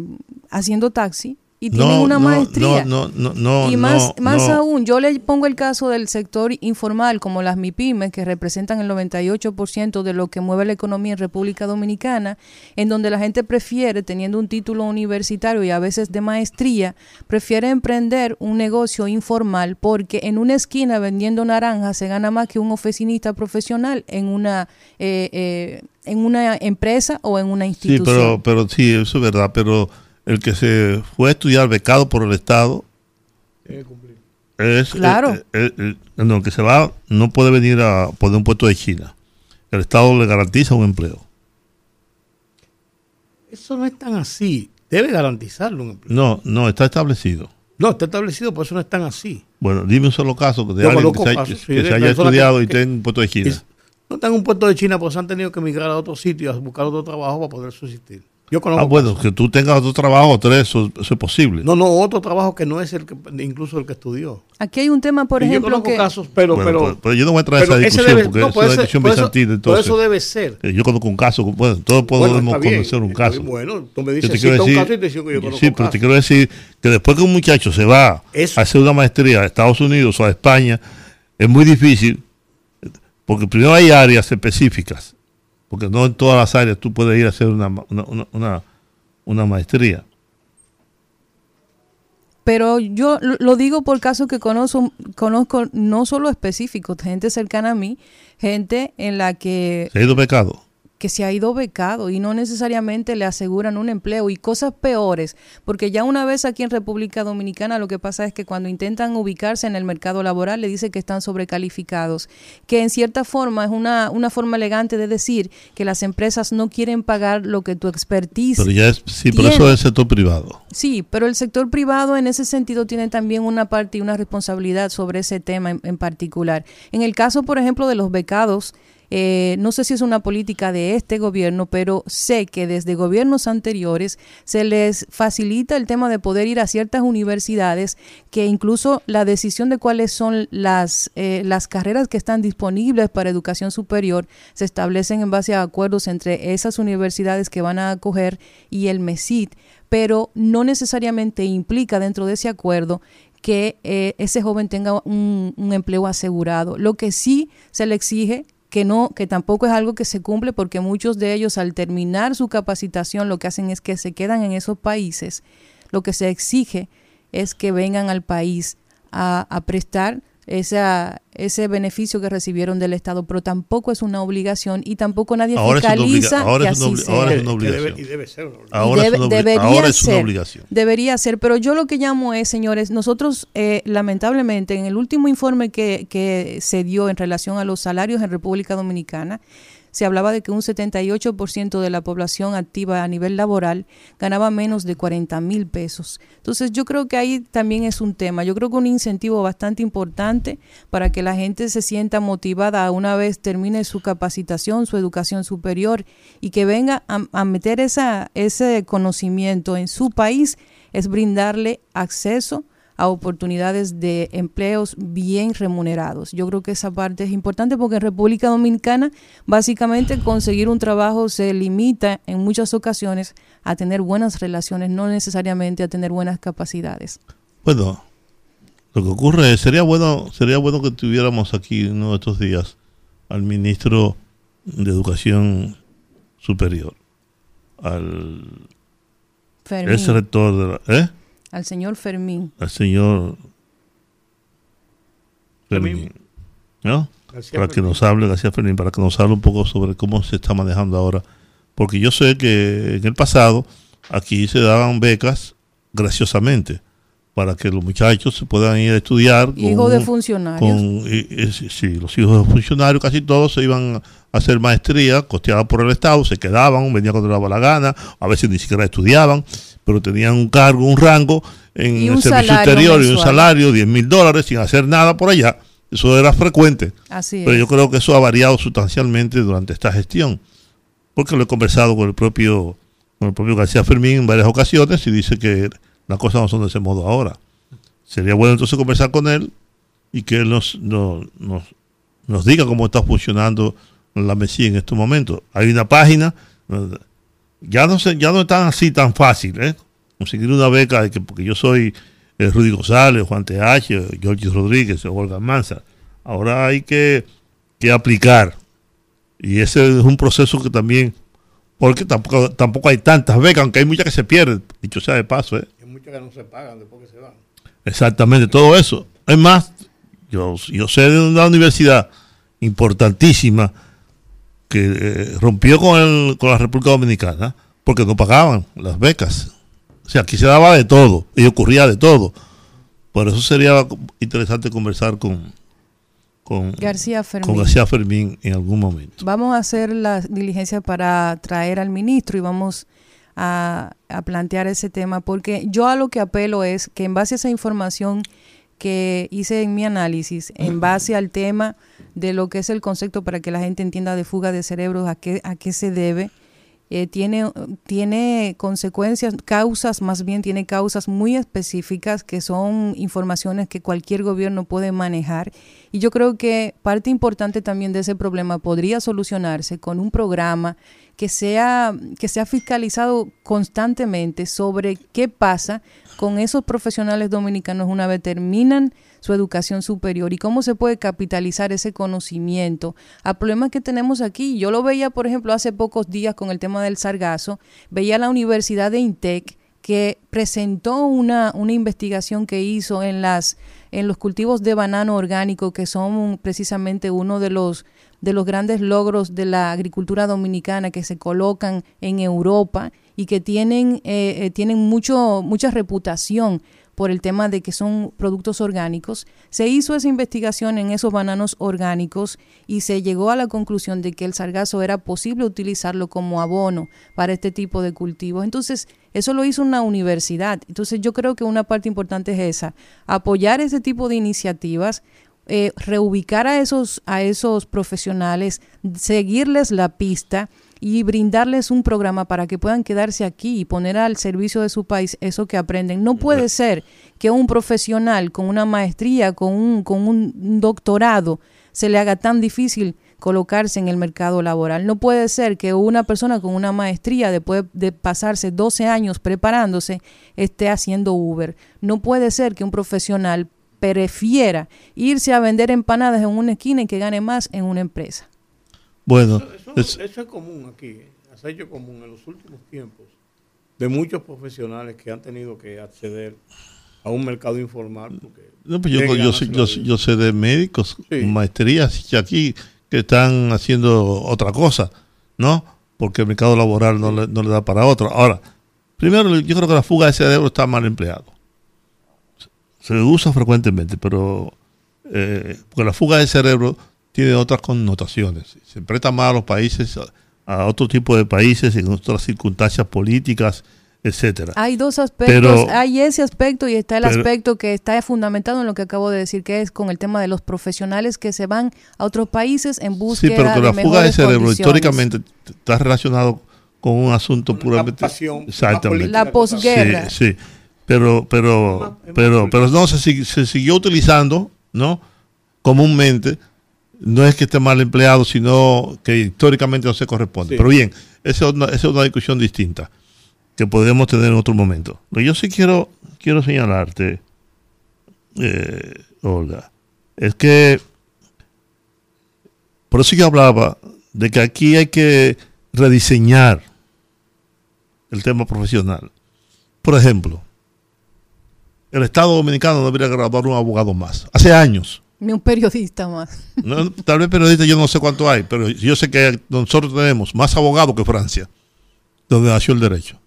haciendo taxi y tienen una maestría. No, no, no, y más, más aún, yo le pongo el caso del sector informal, como las MIPIMES, que representan el 98% de lo que mueve la economía en República Dominicana, en donde la gente prefiere, teniendo un título universitario y a veces de maestría, prefiere emprender un negocio informal porque en una esquina vendiendo naranjas se gana más que un oficinista profesional en una... Eh, eh, en una empresa o en una Sí, institución. pero, pero sí, eso es verdad, pero el que se fue a estudiar becado por el Estado es Claro. eh, eh, eh, no, el que se va no puede venir a poner un puesto de China. El Estado le garantiza un empleo. Eso no es tan así. Debe garantizarlo un empleo. No, no, está establecido. No, está establecido, por eso no es tan así. Bueno, dime un solo caso de Yo alguien que se, sí, que de se haya estudiado que- y tenga un puesto de China. Es- no están en un puesto de China, pues han tenido que emigrar a otro sitio a buscar otro trabajo para poder subsistir. Yo conozco Ah, bueno, casos. que tú tengas otro trabajo o tres, eso, eso es posible. No, no, otro trabajo que no es el que incluso el que estudió. Aquí hay un tema, por Y yo ejemplo, conozco que... casos, pero, Bueno, pero, pues- pero yo no voy a entrar a pero esa discusión debe- porque no, es por una eso- discusión por eso- bizantina. por Entonces, eso debe ser. Eh, Yo conozco un caso, bueno, todos podemos Bueno, bien, conocer un caso. bien, bueno, tú me Yo dices, te quiero un decir- caso y te digo que yo conozco sí, pero te casos. quiero decir que después que un muchacho se va Eso. a hacer una maestría a Estados Unidos o a España, es muy difícil, porque primero hay áreas específicas, porque no en todas las áreas tú puedes ir a hacer una, una, una, una- una maestría. Pero yo lo- digo por caso que conozco, conozco no solo específicos, gente cercana a mí, gente en la que, Se ha ido becado. Que se ha ido becado y no necesariamente le aseguran un empleo y cosas peores, porque ya una vez aquí en República Dominicana lo que pasa es que cuando intentan ubicarse en el mercado laboral le dice que están sobrecalificados, que en cierta forma es una, una forma elegante de decir que las empresas no quieren pagar lo que tu expertise Pero ya es, sí, pero eso es el sector privado. Sí, pero el sector privado en ese sentido tiene también una parte y una responsabilidad sobre ese tema en, en particular. En el caso, por ejemplo, de los becados, eh, no sé si es una política de este gobierno, pero sé que desde gobiernos anteriores se les facilita el tema de poder ir a ciertas universidades que incluso la decisión de cuáles son las, eh, las carreras que están disponibles para educación superior se establecen en base a acuerdos entre esas universidades que van a acoger y el MESID pero no necesariamente implica dentro de ese acuerdo que eh, ese joven tenga un empleo asegurado. Lo que sí se le exige que no, que tampoco es algo que se cumple porque muchos de ellos al terminar su capacitación lo que hacen es que se quedan en esos países. Lo que se exige es que vengan al país a, a prestar esa, ese beneficio que recibieron del Estado, pero tampoco es una obligación y tampoco nadie Ahora fiscaliza ahora es una obligación. y debe ser una obligación. Ahora, es, una obligación. Debería ser, pero yo lo que llamo es, señores, nosotros eh, lamentablemente en el último informe que, que se dio en relación a los salarios en República Dominicana, se hablaba de que un 78% de la población activa a nivel laboral ganaba menos de 40 mil pesos. Entonces yo creo que ahí también es un tema. Yo creo que un incentivo bastante importante para que la gente se sienta motivada una vez termine su capacitación, su educación superior y que venga a, a meter ese conocimiento en su país es brindarle acceso a oportunidades de empleos bien remunerados. Yo creo que esa parte es importante porque en República Dominicana básicamente conseguir un trabajo se limita en muchas ocasiones a tener buenas relaciones, no necesariamente a tener buenas capacidades. Bueno, lo que ocurre es, sería bueno, sería bueno que tuviéramos aquí uno de estos días al ministro de Educación Superior, al Fermín, ese rector de la, ¿eh? Al señor Fermín. al señor Fermín. ¿no? García para que nos hable, García Fermín, para que nos hable un poco sobre cómo se está manejando ahora. Porque yo sé que en el pasado aquí se daban becas graciosamente para que los muchachos se puedan ir a estudiar. con Hijo de un- funcionarios. con, y- y- sí, los hijos de funcionarios casi todos se iban a hacer maestría costeada por el Estado, se quedaban, venían cuando daba la gana, a veces ni siquiera estudiaban, pero tenían un cargo, un rango en Y el servicio exterior y un salario, 10 mil dólares sin hacer nada por allá. Eso era frecuente. Así Pero es. yo creo que eso ha variado sustancialmente durante esta gestión, porque lo he conversado con el propio, con el propio García Fermín en varias ocasiones y dice que las cosas no son de ese modo ahora. Sería bueno entonces conversar con él y que él nos, nos, nos, nos diga cómo está funcionando la MESI en estos momentos. Hay una página, ya no se, ya no es tan así tan fácil, ¿eh? Conseguir una beca, de que, porque yo soy eh, Rudy González, Juan TH, George Rodríguez, Olga Manza. Ahora hay que, que aplicar. Y ese es un proceso que también, porque tampoco, tampoco hay tantas becas, aunque hay muchas que se pierden, dicho sea de paso, ¿eh? Hay muchas que no se pagan después que se van. Exactamente, todo eso. Es más, yo, yo sé de una universidad importantísima que eh, rompió con, el, con la República Dominicana porque no pagaban las becas. O sea, aquí se daba de todo y ocurría de todo. Por eso sería interesante conversar con, con, García Fermín. con García Fermín en algún momento. Vamos a hacer la diligencia para traer al ministro y vamos a, a plantear ese tema, porque yo a lo que apelo es que en base a esa información que hice en mi análisis, en base al tema de lo que es el concepto para que la gente entienda de fuga de cerebros, a qué, a qué se debe, eh, tiene, tiene consecuencias, causas, más bien tiene causas muy específicas que son informaciones que cualquier gobierno puede manejar. Y yo creo que parte importante también de ese problema podría solucionarse con un programa que sea, que sea fiscalizado constantemente sobre qué pasa con esos profesionales dominicanos una vez terminan su educación superior y cómo se puede capitalizar ese conocimiento a problemas que tenemos aquí. Yo lo veía, por ejemplo, hace pocos días con el tema del sargazo, veía la Universidad de Intec que presentó una, una investigación que hizo en las en los cultivos de banano orgánico que son precisamente uno de los de los grandes logros de la agricultura dominicana que se colocan en Europa y que tienen eh, eh, tienen mucho mucha reputación por el tema de que son productos orgánicos, se hizo esa investigación en esos bananos orgánicos y se llegó a la conclusión de que el sargazo era posible utilizarlo como abono para este tipo de cultivos. Entonces, eso lo hizo una universidad. Entonces, yo creo que una parte importante es esa, apoyar ese tipo de iniciativas, eh, reubicar a esos, a esos profesionales, seguirles la pista y brindarles un programa para que puedan quedarse aquí y poner al servicio de su país eso que aprenden. No puede ser que un profesional con una maestría, con un, con un doctorado, se le haga tan difícil colocarse en el mercado laboral. No puede ser que una persona con una maestría, después de pasarse 12 años preparándose, esté haciendo Uber. No puede ser que un profesional prefiera irse a vender empanadas en una esquina y que gane más en una empresa. Bueno, Eso, es- común aquí, es hecho común en los últimos tiempos de muchos profesionales que han tenido que acceder a un mercado informal. Porque No, pues yo, yo, sé- yo, sé de médicos Sí. con maestrías aquí que están haciendo otra cosa, ¿no? Porque el mercado laboral no le, no le da para otro. Ahora, primero, yo creo que la fuga de cerebro está mal empleado. Se usa frecuentemente, pero eh, porque la fuga de cerebro tiene otras connotaciones. Se presta más a los países, a, a otro tipo de países en otras circunstancias políticas, etcétera. Hay dos aspectos, Pero- hay ese aspecto y está el pero- aspecto que está fundamentado en lo que acabo de decir, que es con el tema de los profesionales que se van a otros países en Sí, búsqueda pero con la de fuga de cerebro históricamente está relacionado con un asunto Una puramente pasión, exactamente. La posguerra. Sí, sí. Pero, pero, pero, pero no se, se siguió utilizando, ¿no? Comúnmente. No es que esté mal empleado, sino que históricamente no se corresponde. Sí. Pero bien, esa es, una, esa es una discusión distinta que podemos tener en otro momento. Lo que yo sí quiero, quiero señalarte, eh, Olga, es que por eso yo hablaba de que aquí hay que rediseñar el tema profesional. Por ejemplo, el Estado Dominicano no debería graduar un abogado más. Hace años. Ni un periodista más. Tal vez periodistas yo no sé cuánto hay, pero yo sé que nosotros tenemos más abogados que Francia, donde nació el derecho.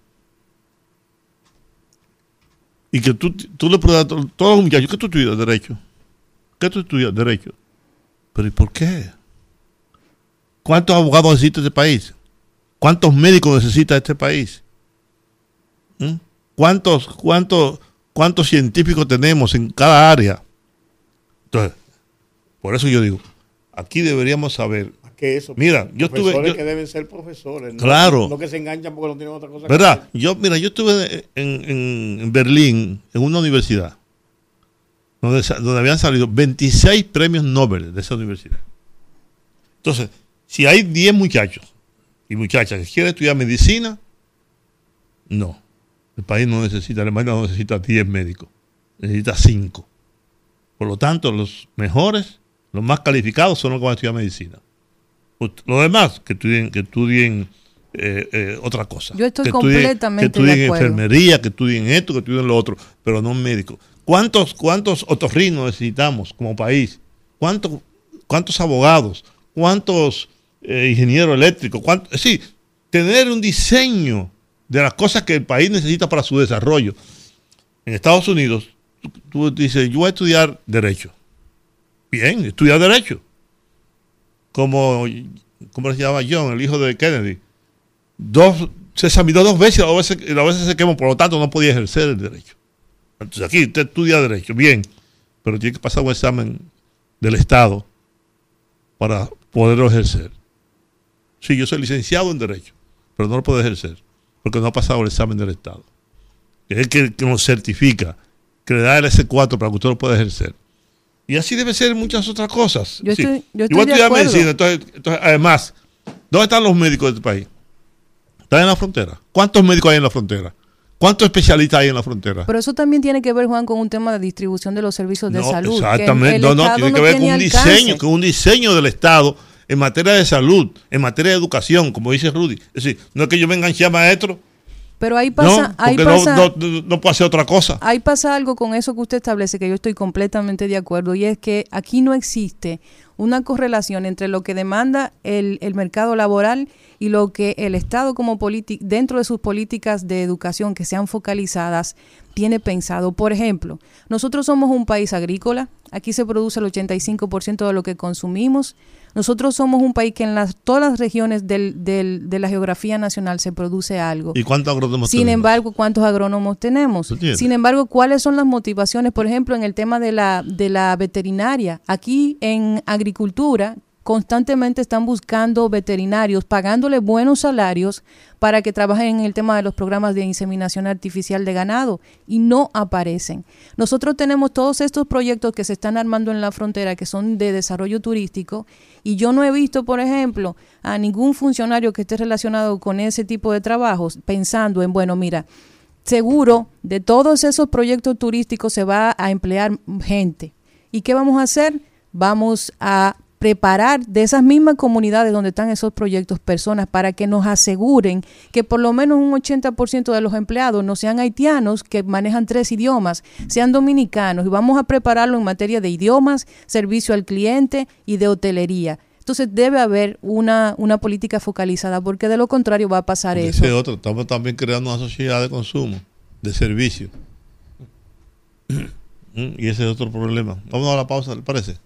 Y que tú, tú le preguntas a todos los muchachos, ¿qué tú estudias derecho? ¿Qué tú estudias derecho? Pero ¿y por qué? ¿Cuántos abogados necesita este país? ¿Cuántos médicos necesita este país? ¿Mm? ¿Cuántos, cuántos, ¿Cuántos científicos tenemos en cada área? Entonces, por eso yo digo, aquí deberíamos saber, que eso. Mira, yo estuve- yo- que deben ser profesores. ¿no? Claro. No que se enganchan porque no tienen otra cosa que ¿verdad? hacer. Yo, mira, yo estuve en, en- en Berlín, en una universidad, donde, donde habían salido 26 premios Nobel de esa universidad. Entonces, si hay 10 muchachos y muchachas que quieren estudiar medicina, no. El país no necesita, Alemania no necesita 10 médicos, necesita 5. Por lo tanto, los mejores, los más calificados son los que van a estudiar medicina. Los demás, que estudien, que estudien eh, eh, otra cosa. Yo estoy Que estudien- completamente Que estudien de acuerdo. enfermería, que estudien esto, que estudien lo otro, pero no médicos. ¿Cuántos, cuántos otorrinos necesitamos como país? ¿Cuántos, cuántos abogados? ¿Cuántos eh, ingenieros eléctricos? ¿Cuántos? Es decir, tener un diseño de las cosas que el país necesita para su desarrollo. En Estados Unidos, tú, tú dices, yo voy a estudiar Derecho. Bien, estudiar Derecho. Como, ¿cómo se llama John, el hijo de Kennedy? Dos, se examinó dos veces, veces, y las veces se quemó, por lo tanto no podía ejercer el derecho. Entonces aquí usted estudia Derecho, bien, pero tiene que pasar un examen del Estado para poderlo ejercer. Sí, yo soy licenciado en Derecho, pero no lo puedo ejercer porque no ha pasado el examen del Estado. Es el que nos certifica, que le da el S4 para que usted lo pueda ejercer. Y así debe ser muchas otras cosas. Yo Sí. estoy- yo estoy de estudiar acuerdo. medicina, entonces, entonces, además, ¿dónde están los médicos de este país? Están en la frontera. ¿Cuántos médicos hay en la frontera? ¿Cuántos especialistas hay en la frontera? Pero eso también tiene que ver, Juan, con un tema de distribución de los servicios de No, salud. que Exactamente. el No, no, tiene no que ver con tiene un alcance. diseño, con un diseño del Estado en materia de salud, en materia de educación, como dice Rudy. Es decir, no es que yo me enganché a maestro, Pero ahí pasa, no, ahí pasa, no, no- no puedo hacer otra cosa. ahí pasa algo con eso que usted establece que yo estoy completamente de acuerdo y es que aquí no existe una correlación entre lo que demanda el, el mercado laboral y lo que el Estado como dentro de sus políticas de educación que sean focalizadas tiene pensado. Por ejemplo, nosotros somos un país agrícola, aquí se produce el 85% de lo que consumimos. Nosotros somos un país que en las, todas las regiones del- del- de la geografía nacional se produce algo. ¿Y cuántos agrónomos Sin tenemos? embargo, ¿cuántos agrónomos tenemos? Sin embargo, ¿cuáles son las motivaciones, por ejemplo, en el tema de la, de la veterinaria? Aquí en agricultura constantemente están buscando veterinarios, pagándole buenos salarios para que trabajen en el tema de los programas de inseminación artificial de ganado y no aparecen. Nosotros tenemos todos estos proyectos que se están armando en la frontera que son de desarrollo turístico y yo no he visto, por ejemplo, a ningún funcionario que esté relacionado con ese tipo de trabajos pensando en, bueno, mira, seguro de todos esos proyectos turísticos se va a emplear gente. ¿Y qué vamos a hacer? Vamos a preparar de esas mismas comunidades donde están esos proyectos personas para que nos aseguren que por lo menos un 80% de los empleados no sean haitianos que manejan tres idiomas, sean dominicanos y vamos a prepararlo en materia de idiomas, servicio al cliente y de hotelería. Entonces debe haber una, una política focalizada porque de lo contrario va a pasar Porque eso. otro. Estamos también creando una sociedad de consumo, de servicio. Mm, Y ese es otro problema. Vamos a la pausa, ¿le parece?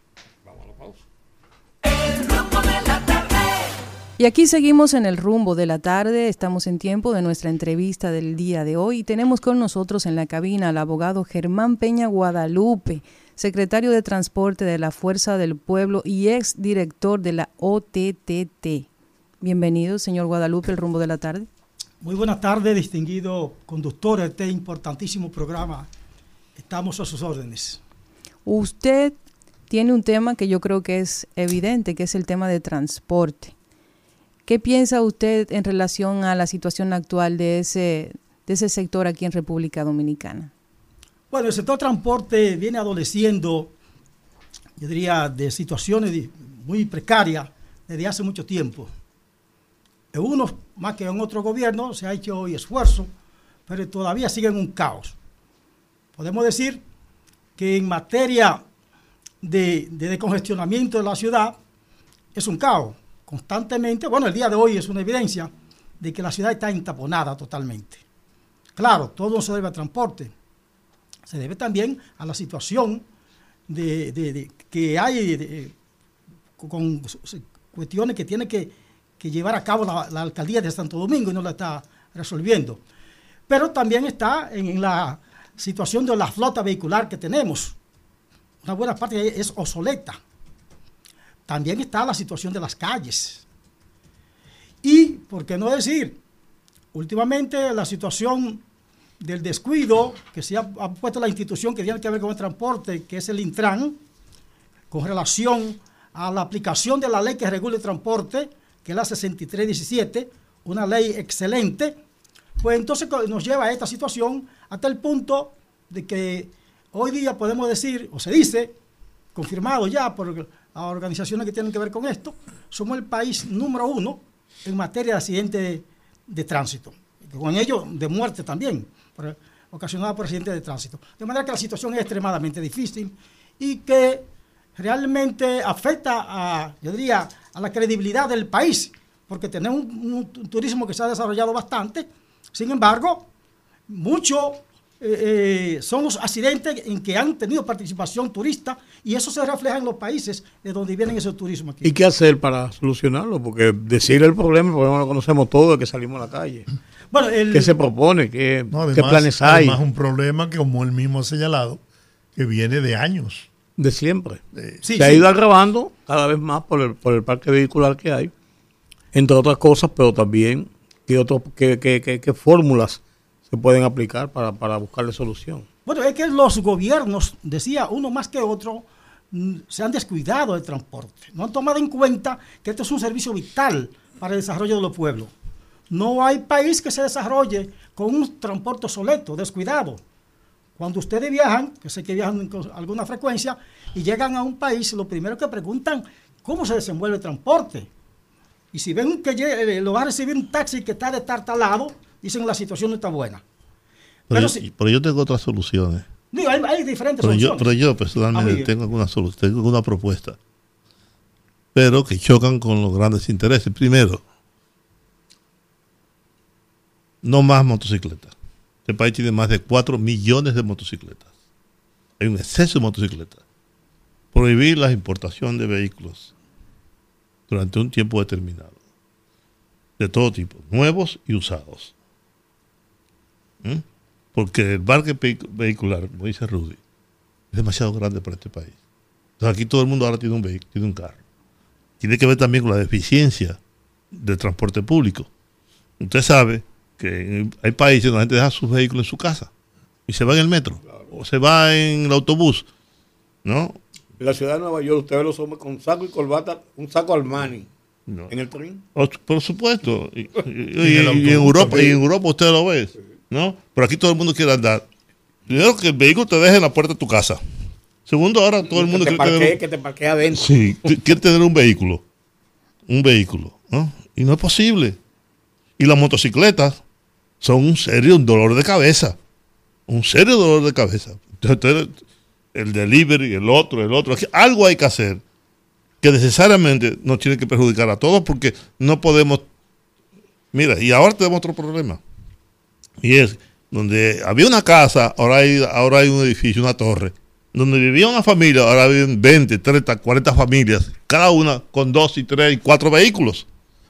Y aquí seguimos en el rumbo de la tarde, estamos en tiempo de nuestra entrevista del día de hoy y tenemos con nosotros en la cabina al abogado Germán Peña Guadalupe, secretario de Transporte de la Fuerza del Pueblo y ex director de la OTTT. Bienvenido, señor Guadalupe, el rumbo de la tarde. Muy buenas tardes, distinguido conductor de este importantísimo programa. Estamos a sus órdenes. Usted tiene un tema que yo creo que es evidente, que es el tema de transporte. ¿Qué piensa usted en relación a la situación actual de ese, de ese sector aquí en República Dominicana? Bueno, el sector transporte viene adoleciendo, yo diría, de situaciones muy precarias desde hace mucho tiempo. En unos más que en otro gobierno se ha hecho hoy esfuerzo, pero todavía sigue en un caos. Podemos decir que en materia de, de descongestionamiento de la ciudad es un caos. Constantemente, bueno, el día de hoy es una evidencia de que la ciudad está entaponada totalmente. Claro, todo se debe al transporte, se debe también a la situación de, que hay con cuestiones que tiene que, llevar a cabo la, la alcaldía de Santo Domingo y no la está resolviendo. Pero también está en la situación de la flota vehicular que tenemos. Una buena parte es obsoleta. También está la situación de las calles. Y, ¿por qué no decir? Últimamente la situación del descuido que se ha, puesto la institución que tiene que ver con el transporte, que es el Intran, con relación a la aplicación de la ley que regula el transporte, que es la 6317, una ley excelente, pues entonces nos lleva a esta situación hasta el punto de que hoy día podemos decir, o se dice, confirmado ya por las organizaciones que tienen que ver con esto, somos el país número uno en materia de accidentes de, tránsito, con ello de muerte también, ocasionada por accidentes de tránsito. De manera que la situación es extremadamente difícil y que realmente afecta a, yo diría, a la credibilidad del país, porque tenemos un, turismo que se ha desarrollado bastante, sin embargo, muchos eh, eh, son los accidentes en que han tenido participación turista y eso se refleja en los países de donde vienen esos turismos aquí. ¿Y qué hacer para solucionarlo? Porque decir el problema, el problema lo conocemos todos, de que salimos a la calle. Bueno, el- ¿Qué se propone? ¿Qué, No, qué planes hay? además un problema que, como él mismo ha señalado, que viene de años. De siempre. Sí, se ha ido agravando cada vez más por el, por el parque vehicular que hay, entre otras cosas, pero también qué, otro, qué, qué- qué- qué fórmulas pueden aplicar para, para buscarle solución. Bueno, es que los gobiernos, decía uno más que otro, mm, se han descuidado del transporte. No han tomado en cuenta que este es un servicio vital para el desarrollo de los pueblos. No hay país que se desarrolle con un transporte obsoleto, descuidado. Cuando ustedes viajan, que sé que viajan con alguna frecuencia, y llegan a un país, lo primero que preguntan, ¿cómo se desenvuelve el transporte? Y si ven que eh, lo va a recibir un taxi que está destartalado, dicen la situación no está buena. Pero, Pero yo, sí. pero yo tengo otras soluciones. Digo, hay, hay diferentes Pero yo, soluciones. pero yo personalmente tengo alguna solución, tengo alguna propuesta. Pero que chocan con los grandes intereses. Primero, no más motocicletas. Este país tiene más de 4 millones de motocicletas. Hay un exceso de motocicletas. Prohibir la importación de vehículos durante un tiempo determinado. De todo tipo, nuevos y usados. ¿Mm? Porque el parque vehic- vehicular, como dice Rudy, es demasiado grande para este país. Entonces aquí todo el mundo ahora tiene un vehículo, tiene un carro. Tiene que ver también con la deficiencia del transporte público. Usted sabe que hay países donde la gente deja sus vehículos en su casa y se va en el metro o se va en el autobús, ¿no? En la ciudad de Nueva York, usted ve los hombres con saco y corbata, un saco Armani No. en el tren. Por supuesto. Y, y- y- y en Europa, en Europa usted lo ve, ¿no? Pero aquí todo el mundo quiere andar. Primero que el vehículo te deje en la puerta de tu casa. Segundo, ahora todo el mundo que te quiere tener parquee, un- que te parquee adentro. Sí, qu- quiere tener un vehículo. Un vehículo, ¿no? Y no es posible. Y las motocicletas son un serio dolor de cabeza. Un serio dolor de cabeza. Entonces, el delivery, el otro, el otro. aquí algo hay que hacer que necesariamente nos tiene que perjudicar a todos porque no podemos. Mira, y ahora tenemos otro problema. Y es donde había una casa, ahora hay, ahora hay un edificio, una torre. Donde vivía una familia, ahora viven 20, 30, 40 familias, cada una con dos y tres y cuatro vehículos.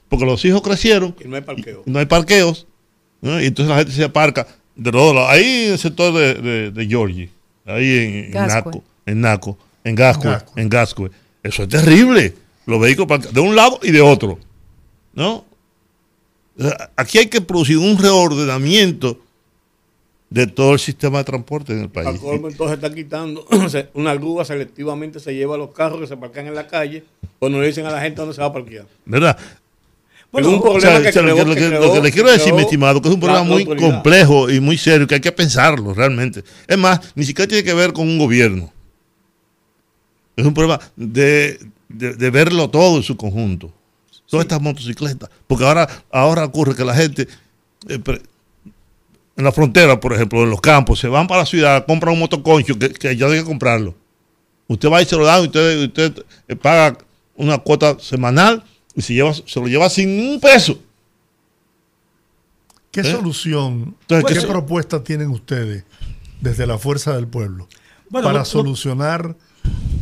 porque los hijos crecieron Y no hay parqueo. y no hay parqueos, ¿no? y entonces la gente se aparca de los dos lados. Ahí en el sector de, de, de Georgie, ahí en. Naco, en Naco, en Gascue, Gascue. en Gascue. Eso es terrible. Los vehículos de un lado y de otro, ¿no? O Aquí hay que producir un reordenamiento de todo el sistema de transporte en el Al país. colmo, entonces está quitando una grúa selectivamente se lleva los carros que se parquean en la calle cuando le dicen a la gente dónde se va a parquear. ¿Verdad? Bueno, un O problema sea, que, o sea, creó- que, lo que que- creó- lo que le quiero decir, mi estimado, que es un problema muy autoridad. complejo y muy serio, que hay que pensarlo realmente. Es más, ni siquiera tiene que ver con un gobierno. Es un problema de, de- de verlo todo en su conjunto. Todas estas motocicletas. Porque ahora, ahora ocurre que la gente, eh, pre- en la frontera, por ejemplo, en los campos, se van para la ciudad, compran un motoconcho que, que ya hay que comprarlo. Usted va y se lo dan, usted, usted eh, paga una cuota semanal y se, lleva, se lo lleva sin un peso. ¿Qué ¿Eh? solución, Entonces, qué ¿qué- propuesta tienen ustedes desde la Fuerza del Pueblo Bueno, para lo- lo- solucionar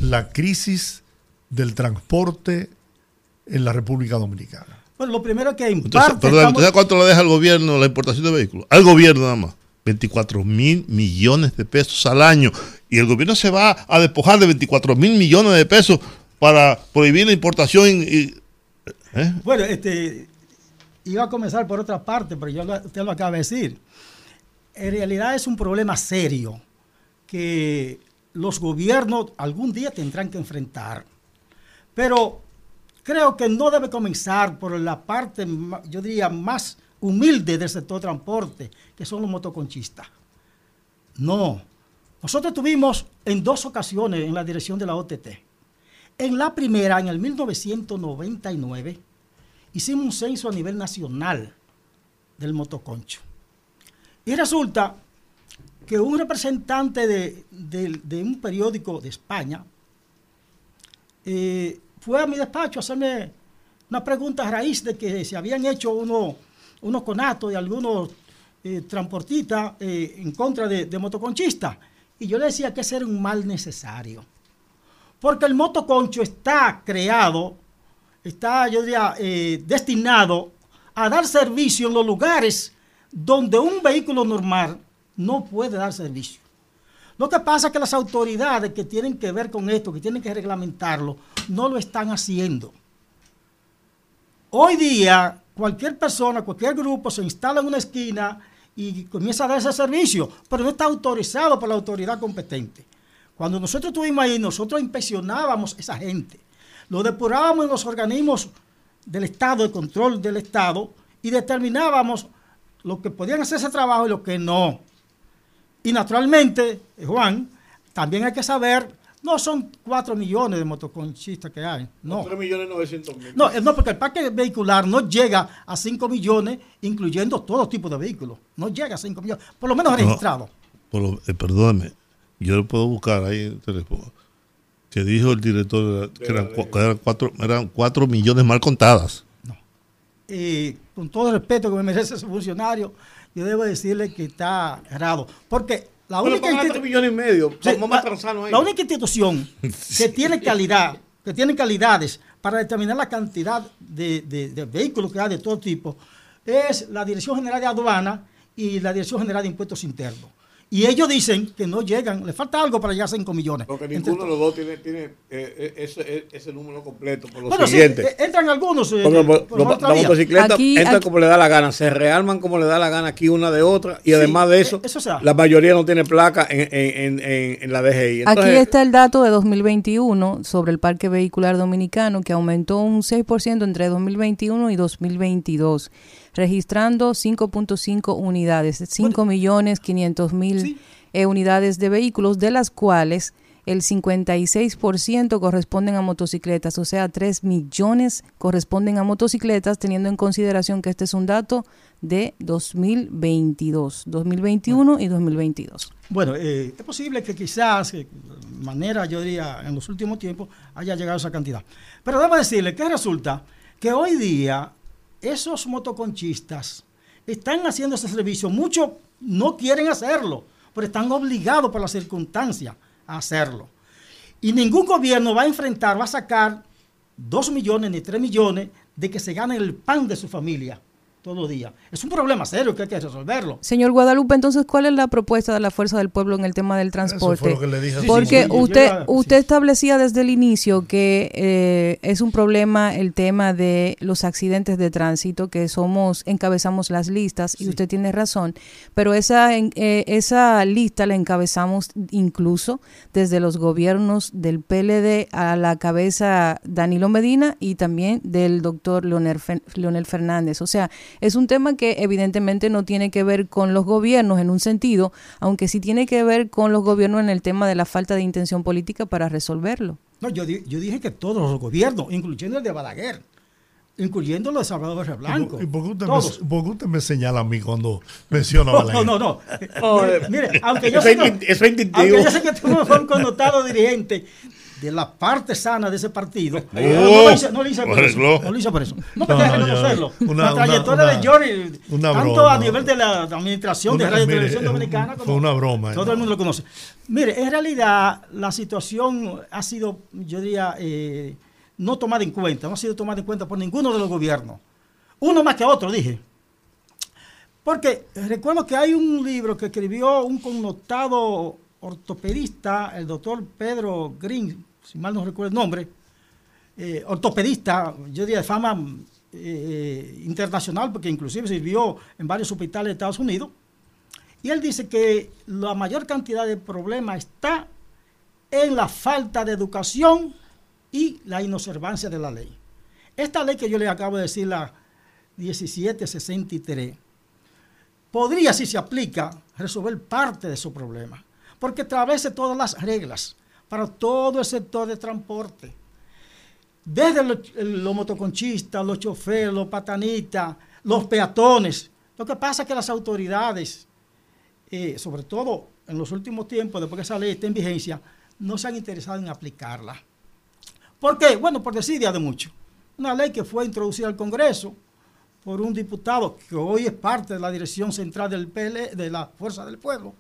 la crisis del transporte en la República Dominicana? Bueno, lo primero que en Entonces, parte perdón, estamos- ¿usted sabe cuánto le deja al gobierno la importación de vehículos? Al gobierno nada más. 24 mil millones de pesos al año. Y el gobierno se va a despojar de 24 mil millones de pesos para prohibir la importación. y- ¿eh? Bueno, este, iba a comenzar por otra parte, pero yo lo- usted lo acaba de decir. En realidad es un problema serio que los gobiernos algún día tendrán que enfrentar. Pero creo que no debe comenzar por la parte, yo diría, más humilde del sector transporte, que son los motoconchistas. No. Nosotros tuvimos en dos ocasiones en la dirección de la OTT. En la primera, en el 1999, hicimos un censo a nivel nacional del motoconcho. Y resulta que un representante de un periódico de España eh, fue a mi despacho a hacerme una pregunta a raíz de que se habían hecho unos, unos conatos de algunos eh, transportistas eh, en contra de, de motoconchistas. Y yo le decía que ese era un mal necesario. Porque el motoconcho está creado, está, yo diría, eh, destinado a dar servicio en los lugares donde un vehículo normal no puede dar servicio. Lo que pasa que las autoridades que tienen que ver con esto, que tienen que reglamentarlo, no lo están haciendo. Hoy día, cualquier persona, cualquier grupo se instala en una esquina y comienza a dar ese servicio, pero no está autorizado por la autoridad competente. Cuando nosotros estuvimos ahí, nosotros inspeccionábamos esa gente, lo depurábamos en los organismos del Estado, de control del Estado, y determinábamos lo que podían hacer ese trabajo y lo que no. Y naturalmente, eh, Juan, también hay que saber, no son 4 millones de motoconchistas que hay, no. 3 millones 900 mil. No, eh, no, porque el parque vehicular no llega a 5 millones, incluyendo todo tipo de vehículos. No llega a 5 millones, por lo menos registrados. Por lo- eh, perdóneme, yo lo puedo buscar ahí en el teléfono. Que dijo el director de la- que eran, que eran cuatro, eran cuatro millones mal contadas. Y con todo el respeto que me merece ese funcionario, yo debo decirle que está errado. Porque la única pongan institu- 3 millones y medio. Sí, Vamos la, a transarnos ahí. la única institución que tiene calidad, que tiene calidades para determinar la cantidad de, de- de vehículos que hay de todo tipo, es la Dirección General de Aduana y la Dirección General de Impuestos Internos. Y ellos dicen que no llegan, le falta algo para llegar a 5 millones. Porque ninguno de to- los dos tiene, tiene eh, eh, ese, eh, ese número completo. Por lo Bueno, sí, siguiente. eh, entran algunos. eh, por- por- por lo- la motocicleta Aquí- entra aquí- como le da la gana, se rearman como le da la gana aquí una de otra y Sí, además de eso, eso la mayoría no tiene placa en, en, en, en- en la DGI. Aquí Entonces, está el dato de 2021 sobre el parque vehicular dominicano que aumentó un 6% entre 2021 y 2022, registrando 5.5 unidades, 5 millones 500 mil Sí. eh, unidades de vehículos, de las cuales el 56% corresponden a motocicletas, o sea, 3 millones corresponden a motocicletas, teniendo en consideración que este es un dato de 2022, 2021 y 2022. Bueno, eh, es posible que quizás, eh, de manera, yo diría, en los últimos tiempos, haya llegado esa cantidad. Pero debo decirle que resulta que hoy día esos motoconchistas están haciendo ese servicio. Muchos no quieren hacerlo, pero están obligados por las circunstancias a hacerlo. Y ningún gobierno va a enfrentar, va a sacar 2 millones ni 3 millones de que se gane el pan de su familia todos los días. Es un problema serio que hay que resolverlo. Señor Guadalupe, entonces, ¿cuál es la propuesta de la Fuerza del Pueblo en el tema del transporte? Eso fue lo que le dije. Sí, Porque sí, yo usted, usted sí. establecía desde el inicio que eh, es un problema el tema de los accidentes de tránsito, que somos, encabezamos las listas, y usted tiene razón, pero esa, en- eh, esa lista la encabezamos incluso desde los gobiernos del PLD a la cabeza Danilo Medina y también del doctor Leonel, Fer- Leonel Fernández. O sea, es un tema que evidentemente no tiene que ver con los gobiernos en un sentido, aunque sí tiene que ver con los gobiernos en el tema de la falta de intención política para resolverlo. No, yo, di- yo dije que todos los gobiernos, incluyendo el de Balaguer, incluyendo los de Salvador Blanco. ¿Y por qué, usted todos. me, por qué usted me señala a mí cuando menciona a No, Balaguer? no, no. No, Mire, eh, mire, yo sé aunque yo sé que tú no fue un connotado dirigente de la parte sana de ese partido, Oh, no, lo hice, no lo hice por eso. arregló. No lo hice por eso. No, hay no, yo- reconocerlo. una- la trayectoria una- de una tanto broma. a nivel de la administración de Radio mire, Televisión Dominicana, como fue una broma, Todo ¿no? el mundo lo conoce. Mire, en realidad la situación ha sido, yo diría, eh, no tomada en cuenta, no ha sido tomada en cuenta por ninguno de los gobiernos. Uno más que otro, dije. Porque recuerdo que hay un libro que escribió un connotado ortopedista, el doctor Pedro Green, si mal no recuerdo el nombre, eh, ortopedista, yo diría de fama eh, internacional, porque inclusive sirvió en varios hospitales de Estados Unidos. Y él dice que la mayor cantidad de problemas está en la falta de educación y la inobservancia de la ley. Esta ley que yo le acabo de decir, la 1763, podría, si se aplica, resolver parte de su problema, porque establece todas las reglas para todo el sector de transporte. Desde los, los motoconchistas, los choferes, los patanistas, los peatones. Lo que pasa es que las autoridades, eh, sobre todo en los últimos tiempos, después que esa ley está en vigencia, no se han interesado en aplicarla. ¿Por qué? Bueno, por desidia de mucho. Una ley que fue introducida al Congreso por un diputado que hoy es parte de la dirección central del PL, de la Fuerza del Pueblo,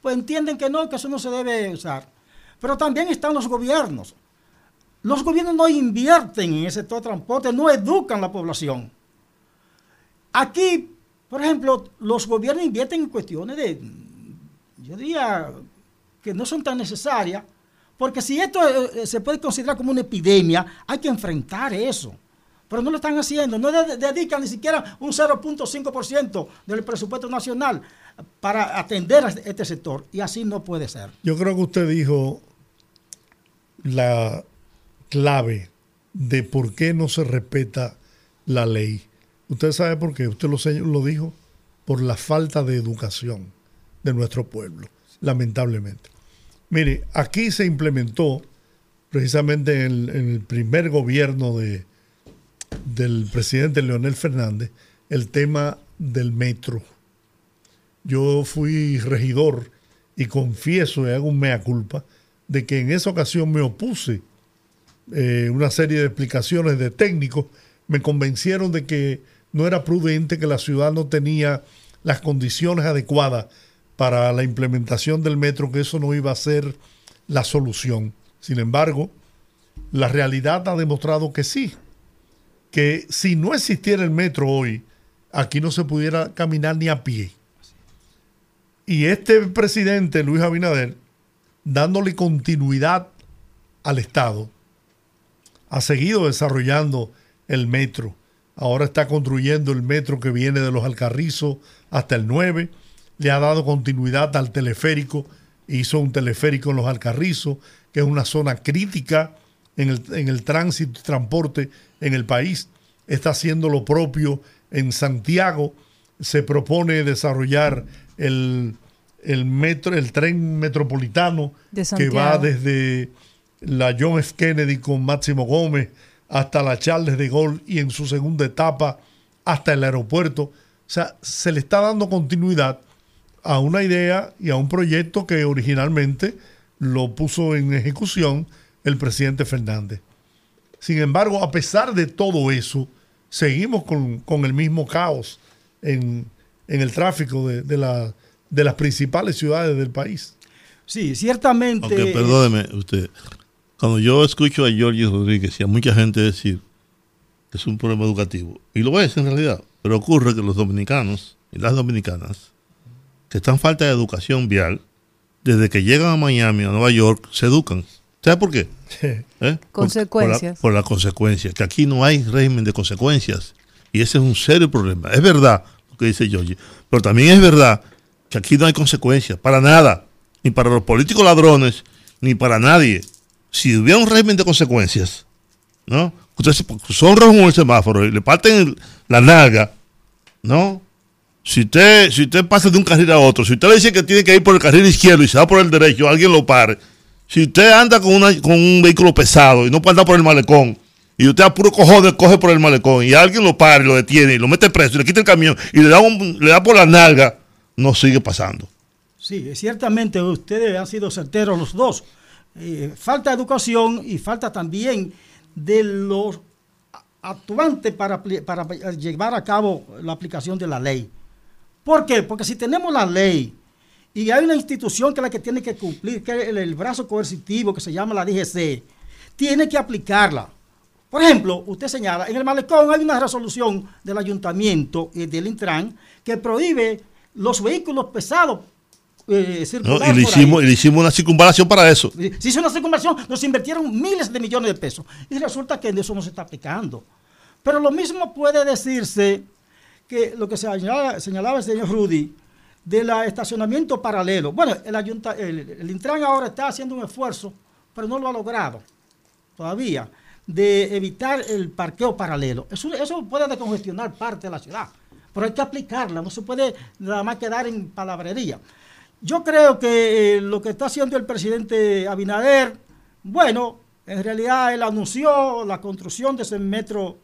pues entienden que no, que eso no se debe usar. Pero también están los gobiernos. Los gobiernos no invierten en ese sector transporte, no educan a la población. Aquí, por ejemplo, los gobiernos invierten en cuestiones de, yo diría, que no son tan necesarias, porque si esto eh, se puede considerar como una epidemia, hay que enfrentar eso. Pero no lo están haciendo, no de- dedican ni siquiera un 0.5% del presupuesto nacional para atender a este sector, y así no puede ser. Yo creo que usted dijo la clave de por qué no se respeta la ley. ¿Usted sabe por qué? Usted lo, lo dijo por la falta de educación de nuestro pueblo, lamentablemente. Mire, aquí se implementó precisamente en el, en el primer gobierno de, del presidente Leonel Fernández el tema del metro. Yo fui regidor y confieso y hago un mea culpa de que en esa ocasión me opuse eh, una serie de explicaciones de técnicos me convencieron de que no era prudente, que la ciudad no tenía las condiciones adecuadas para la implementación del metro, que eso no iba a ser la solución. Sin embargo, la realidad ha demostrado que sí, que si no existiera el metro hoy, aquí no se pudiera caminar ni a pie. Y este presidente, Luis Abinader, dándole continuidad al Estado, ha seguido desarrollando el metro. Ahora está construyendo el metro que viene de los Alcarrizos hasta el 9. Le ha dado continuidad al teleférico. Hizo un teleférico en los Alcarrizos, que es una zona crítica en el, en el tránsito y transporte en el país. Está haciendo lo propio en Santiago. Se propone desarrollar el, el metro, el tren metropolitano que va desde la John F. Kennedy con Máximo Gómez hasta la Charles de Gaulle y en su segunda etapa hasta el aeropuerto. O sea, se le está dando continuidad a una idea y a un proyecto que originalmente lo puso en ejecución el presidente Fernández. Sin embargo, a pesar de todo eso, seguimos con, con el mismo caos en, en el tráfico de, de la- de las principales ciudades del país. Sí, ciertamente. Aunque perdóneme usted, cuando yo escucho a Giorgio Rodríguez y a mucha gente decir que es un problema educativo. Y lo es en realidad. Pero ocurre que los dominicanos y las dominicanas que están falta de educación vial, desde que llegan a Miami o a Nueva York, se educan. ¿Sabes por qué? ¿Eh? Por- Consecuencias. Por, la, por las consecuencias, que aquí no hay régimen de consecuencias. Y ese es un serio problema. Es verdad lo que dice Georgie, pero también es verdad aquí no hay consecuencias, para nada, ni para los políticos ladrones, ni para nadie. Si hubiera un régimen de consecuencias, ¿no? Ustedes son rojos el semáforo y le parten la nalga, ¿no? Si usted, si pasa de un carril a otro, si usted le dice que tiene que ir por el carril izquierdo y se va por el derecho, alguien lo pare. Si usted anda con, con un vehículo pesado y no puede andar por el malecón, y usted a puro cojones coge por el malecón y alguien lo para y lo detiene y lo mete preso y le quita el camión y le da, un- le da por la nalga, no sigue pasando. Sí, ciertamente ustedes han sido certeros los dos. Eh, falta educación y falta también de los actuantes para, para llevar a cabo la aplicación de la ley. ¿Por qué? Porque si tenemos la ley y hay una institución que es la que tiene que cumplir, que es el, el brazo coercitivo que se llama la DGC, tiene que aplicarla. Por ejemplo, usted señala, en el malecón hay una resolución del ayuntamiento y del Intran que prohíbe los vehículos pesados eh, Y, le hicimos, y le hicimos una circunvalación para eso. Se hizo una circunvalación, nos invirtieron miles de millones de pesos. Y resulta que eso no se está aplicando. Pero lo mismo puede decirse que lo que señalaba, señalaba el señor Rudy del estacionamiento paralelo. Bueno, el, ayunta, el, el Intran ahora está haciendo un esfuerzo, pero no lo ha logrado todavía, de evitar el parqueo paralelo. Eso, eso puede descongestionar parte de la ciudad, pero hay que aplicarla, no se puede nada más quedar en palabrería. Yo creo que eh, lo que está haciendo el presidente Abinader, bueno, en realidad él anunció la construcción de ese metro,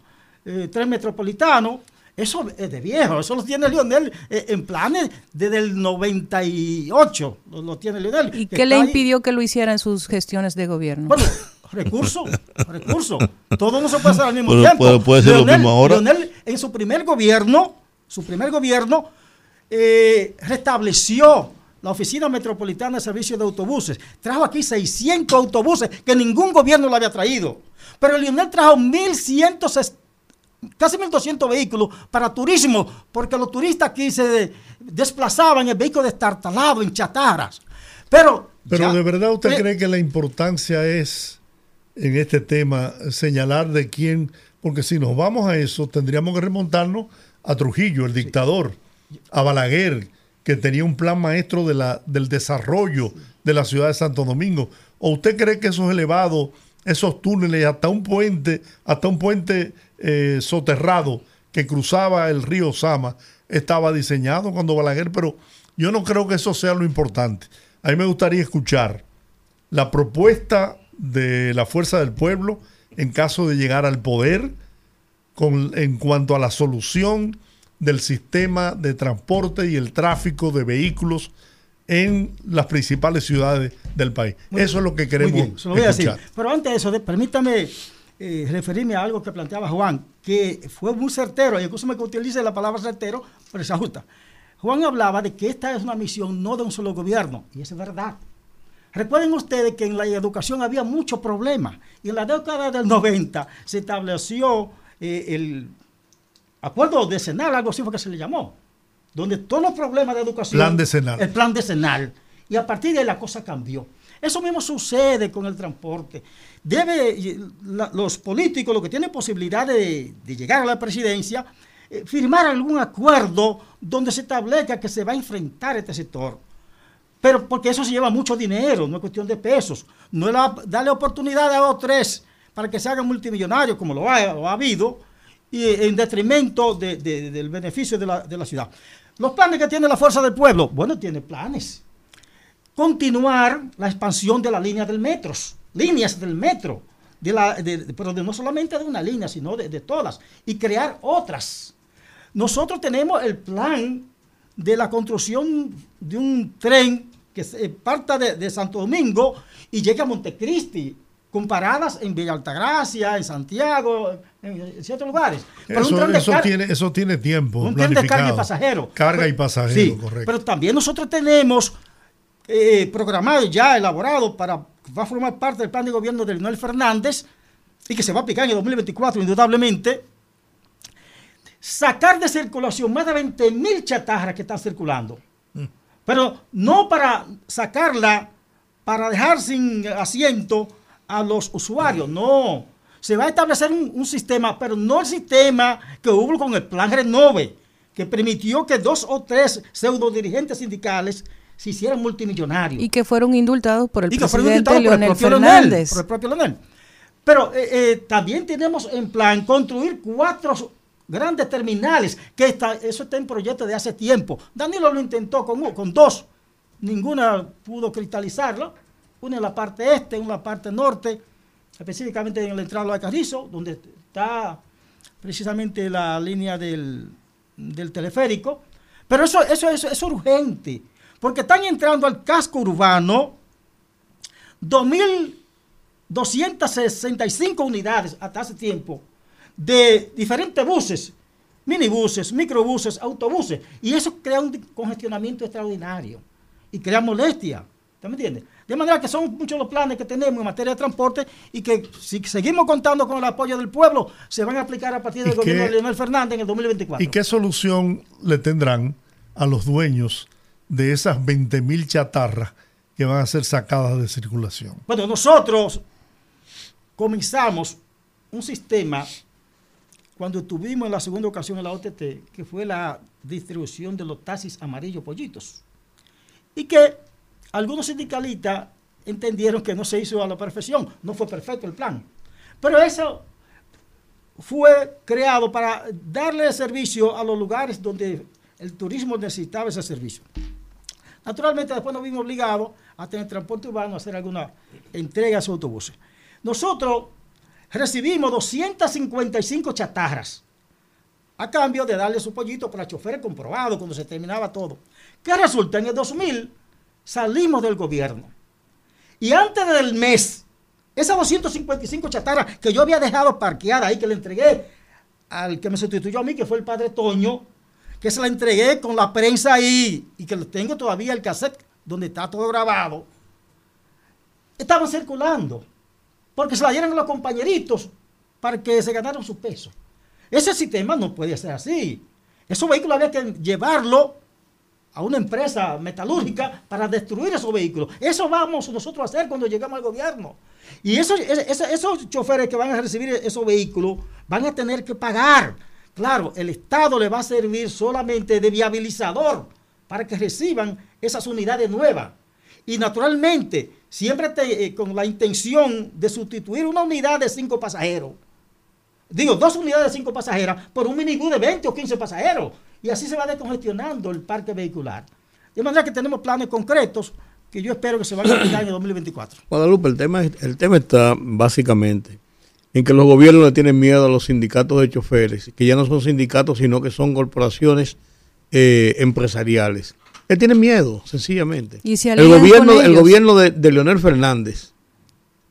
eh, tren metropolitano. Eso es de viejo, eso lo tiene Lionel eh, en planes desde el 98, lo, lo tiene Lionel. ¿Y qué le ahí. impidió que lo hiciera en sus gestiones de gobierno? Bueno, recursos, recursos. Todo no se puede hacer al mismo Pero tiempo. puede- puede ser lo mismo ahora. Leonel, en su primer gobierno, su primer gobierno, eh, restableció la Oficina Metropolitana de Servicios de Autobuses. Trajo aquí 600 autobuses que ningún gobierno lo había traído. Pero Leonel trajo 1.100, casi 1.200 vehículos para turismo, porque los turistas aquí se desplazaban en vehículos destartalados, en chatarras. Pero, Pero ya- de verdad usted eh, cree que la importancia es en este tema señalar de quién, porque si nos vamos a eso tendríamos que remontarnos a Trujillo, el dictador, a Balaguer, que tenía un plan maestro de la, del desarrollo de la ciudad de Santo Domingo. ¿O usted cree que esos elevados, esos túneles, hasta un puente, hasta un puente eh, soterrado que cruzaba el río Sama, estaba diseñado cuando Balaguer, pero yo no creo que eso sea lo importante. A mí me gustaría escuchar la propuesta de la Fuerza del Pueblo en caso de llegar al poder con, en cuanto a la solución del sistema de transporte y el tráfico de vehículos en las principales ciudades del país. Muy- Eso es lo que Muy queremos bien, se lo voy a decir. escuchar. Pero antes de eso, de- permítame eh, referirme a algo que planteaba Juan, que fue muy certero, y incluso me que utilice la palabra certero, pero se ajusta. Juan hablaba de que esta es una misión no de un solo gobierno, y es verdad. Recuerden ustedes que en la educación había muchos problemas, y en la década del 90 se estableció eh, el acuerdo decenal, algo así fue que se le llamó, donde todos los problemas de educación... Plan decenal. El plan decenal. Y a partir de ahí la cosa cambió. Eso mismo sucede con el transporte. Debe, la- los políticos, los que tienen posibilidad de, de llegar a la presidencia, eh, firmar algún acuerdo donde se establezca que se va a enfrentar este sector. Pero porque eso se lleva mucho dinero, no es cuestión de pesos. No es la- darle oportunidad a dos tres para que se hagan multimillonarios, como lo ha, habido, y en detrimento de- de- del beneficio de la, ciudad. Los planes que tiene la fuerza del pueblo, bueno, tiene planes. Continuar la expansión de la línea del metro, líneas del metro, de la, de- pero no solamente de una línea, sino de, todas, y crear otras. Nosotros tenemos el plan de la construcción de un tren que se- parta de, de Santo Domingo y llegue a Montecristi, con paradas en Villa Altagracia, en Santiago, en, ciertos lugares. Pero un Eso, tren de eso tiene, eso tiene tiempo. un tren de carga y pasajero. Carga y pasajero, sí, correcto. Pero también nosotros tenemos eh, programado ya elaborado para va a formar parte del plan de gobierno de Leonel Fernández y que se va a aplicar en el 2024 indudablemente sacar de circulación más de 20 mil chatarras que están circulando. Pero no para sacarla, para dejar sin asiento a los usuarios, no. Se va a establecer un, un sistema, pero no el sistema que hubo con el plan Renove, que permitió que dos o tres pseudo dirigentes sindicales se hicieran multimillonarios. Y que fueron indultados por el Y presidente indultados por el Leonel Fernández. por el propio Leonel. Pero eh, eh, también tenemos en plan construir cuatro grandes terminales, que está, eso está en proyecto de hace tiempo. Danilo lo intentó con, con dos, ninguna pudo cristalizarlo. Una en la parte este, una en la parte norte, específicamente en el entrado de Carrizo, donde está precisamente la línea del, del teleférico. Pero eso, eso, eso es urgente, porque están entrando al casco urbano 2.265 unidades hasta hace tiempo de diferentes buses, minibuses, microbuses, autobuses, y eso crea un congestionamiento extraordinario y crea molestia. ¿Usted me entiende? De manera que son muchos los planes que tenemos en materia de transporte y que si seguimos contando con el apoyo del pueblo, se van a aplicar a partir del ¿Y gobierno qué- de Leonel Fernández en el 2024. ¿Y qué solución le tendrán a los dueños de esas 20.000 chatarras que van a ser sacadas de circulación? Bueno, nosotros comenzamos un sistema cuando tuvimos en la segunda ocasión en la OTT, que fue la distribución de los taxis amarillos pollitos. Y que algunos sindicalistas entendieron que no se hizo a la perfección, no fue perfecto el plan. Pero eso fue creado para darle servicio a los lugares donde el turismo necesitaba ese servicio. Naturalmente, después nos vimos obligados a tener transporte urbano, a hacer alguna entrega a esos autobuses. Nosotros recibimos 255 chatarras a cambio de darle su pollito para choferes comprobados cuando se terminaba todo. ¿Qué resulta? En el 2000 salimos del gobierno. Y antes del mes, esas 255 chatarras que yo había dejado parqueada ahí, que le entregué al que me sustituyó a mí, que fue el padre Toño, que se la entregué con la prensa ahí y que tengo todavía el cassette donde está todo grabado, estaban circulando porque se la dieron a los compañeritos para que se ganaran su peso. Ese sistema no puede ser así. Esos vehículos había que llevarlo a una empresa metalúrgica para destruir esos vehículos. Eso vamos nosotros a hacer cuando llegamos al gobierno. Y esos, es- es- esos choferes que van a recibir esos vehículos van a tener que pagar. Claro, el Estado le va a servir solamente de viabilizador para que reciban esas unidades nuevas. Y naturalmente, siempre eh, con la intención de sustituir una unidad de cinco pasajeros. Digo, dos unidades de cinco pasajeras por un minibús de 20 o 15 pasajeros. Y así se va descongestionando el parque vehicular. De manera que tenemos planes concretos que yo espero que se van a aplicar en el 2024. Guadalupe, el tema, el tema está básicamente en que los gobiernos le tienen miedo a los sindicatos de choferes, que ya no son sindicatos, sino que son corporaciones eh, empresariales. Él tiene miedo, sencillamente. Y se el gobierno, el gobierno de, de Leonel Fernández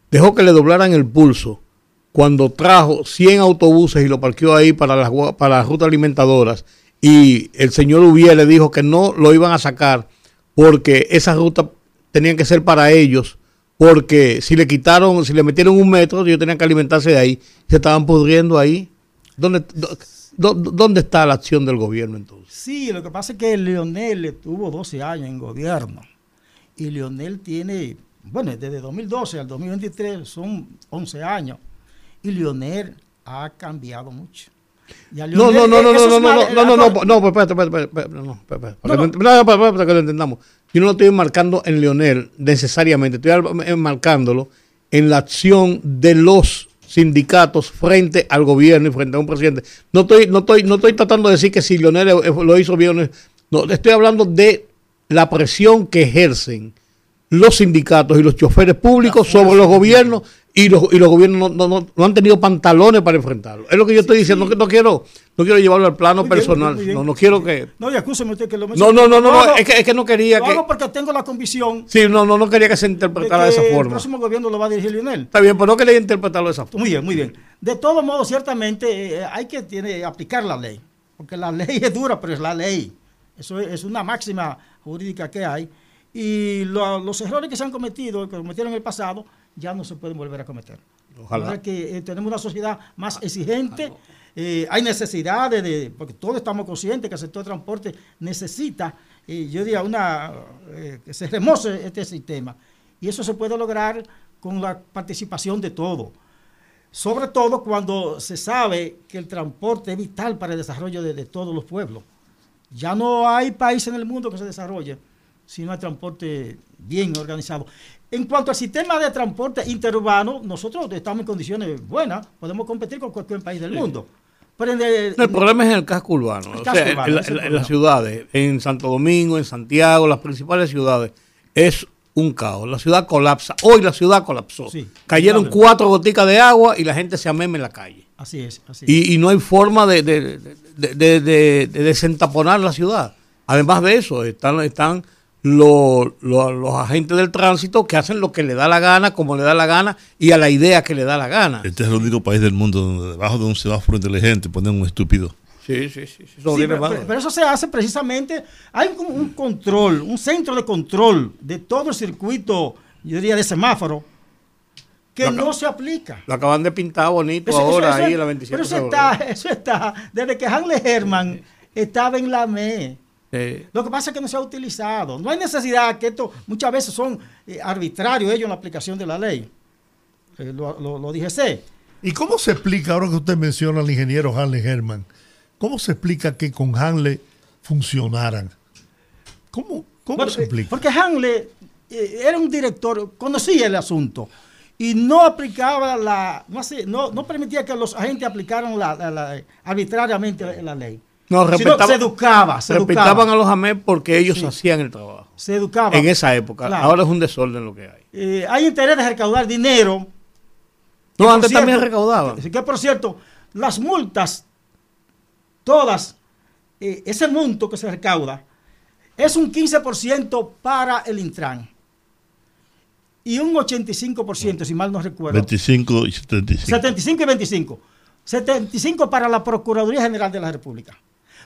dejó que le doblaran el pulso cuando trajo 100 autobuses y lo parqueó ahí para las, para las rutas alimentadoras y el señor Ubier le dijo que no lo iban a sacar porque esas rutas tenían que ser para ellos porque si le quitaron, si le metieron un metro, ellos tenían que alimentarse de ahí, se estaban pudriendo ahí. ¿Dónde, dó- dó- dónde está la acción del gobierno entonces? Sí, lo que pasa es que Leonel tuvo 12 años en gobierno. Y Leonel tiene, bueno, desde 2012 al 2023 son 11 años. Y Leonel ha cambiado mucho. A No, no, no, no, eh, no, no, no, males- no, no, no, no, pues, espérate, espérate, no, espérate, espérate, No, no, para- que lo entendamos. Yo no lo estoy marcando en Leonel necesariamente, estoy eh, marcándolo en la acción de los sindicatos frente al gobierno y frente a un presidente. No estoy, no estoy, no estoy tratando de decir que si Leonel eh, lo hizo bien. No, estoy hablando de la presión que ejercen los sindicatos y los choferes públicos sobre los gobiernos y los, y los gobiernos no, no- no- no han tenido pantalones para enfrentarlo. Es lo que yo estoy diciendo, no, no quiero no quiero llevarlo al plano Muy personal, bien. no, no quiero que... No, y acúseme usted que lo No, no, no, no, no, es que, es que no quería que... hago porque tengo la convicción Sí, no, no, no quería que se de interpretara que de esa el forma. próximo gobierno lo va a dirigir Leonel. Está bien, pero no quería interpretarlo de esa forma. Muy bien, muy bien. De todos modos, ciertamente eh, hay que tiene, aplicar la ley, porque la ley es dura, pero es la ley. Eso es, es una máxima jurídica que hay. Y lo- los errores que se han cometido, que cometieron en el pasado, ya no se pueden volver a cometer. Ojalá. Ahora que eh, tenemos una sociedad más exigente, eh, hay necesidades de, porque todos estamos conscientes que el sector de transporte necesita, eh, yo diría, una, eh, que se remoce este sistema. Y eso se puede lograr con la participación de todos. Sobre todo cuando se sabe que el transporte es vital para el desarrollo de, de todos los pueblos. Ya no hay país en el mundo que se desarrolle si no hay transporte bien organizado. En cuanto al sistema de transporte interurbano, nosotros estamos en condiciones buenas, podemos competir con cualquier país del mundo. Pero en el- El problema es en el casco urbano. El o casco sea, urbano, en, la- las ciudades, en Santo Domingo, en Santiago, las principales ciudades, es un caos. La ciudad colapsa. Hoy la ciudad colapsó. Sí, Cayeron cuatro goticas de agua y la gente se ameme en la calle. así es, así es. Y, y no hay forma de- de desentaponar la ciudad. Además de eso, están, están lo- lo- los agentes del tránsito que hacen lo que le da la gana, como le da la gana y a la idea que le da la gana. Este es el único país del mundo donde debajo de un semáforo inteligente ponen un estúpido. Sí, sí, sí. eso pero, mal. pero- pero eso se hace precisamente, hay un, un control, un centro de control de todo el circuito, yo diría, de semáforo, que Lo no se aplica. Lo acaban de pintar bonito Eso- ahora eso- ahí en la 27 pero eso está, eso está, desde que Hanley Herman estaba en la ME. Sí. Lo que pasa es que no se ha utilizado. No hay necesidad que esto, muchas veces son eh, arbitrarios ellos en la aplicación de la ley. Eh, lo, lo, lo DGC. ¿Y cómo se explica, ahora que usted menciona al ingeniero Hanley Herman, cómo se explica que con Hanley funcionaran? ¿Cómo, cómo Bueno, se eh, explica? Porque Hanley eh, era un director, conocía el asunto y no aplicaba la, no, hace- no, no permitía que los agentes aplicaran la, la- la- arbitrariamente la, la ley. No, Sino respetaba- se educaba, se Respetaban educaba. a los AME porque ellos Sí. hacían el trabajo. Se educaba. En esa época. Claro. Ahora es un desorden lo que hay. Eh, hay interés de recaudar dinero. No, antes también cierto- recaudaban. Que, que, por cierto, las multas, todas, eh, ese monto que se recauda, es un 15% para el Intran. Y un 85%, si mal no recuerdo. 25 y 75. 75 y 25. 75 para la Procuraduría General de la República.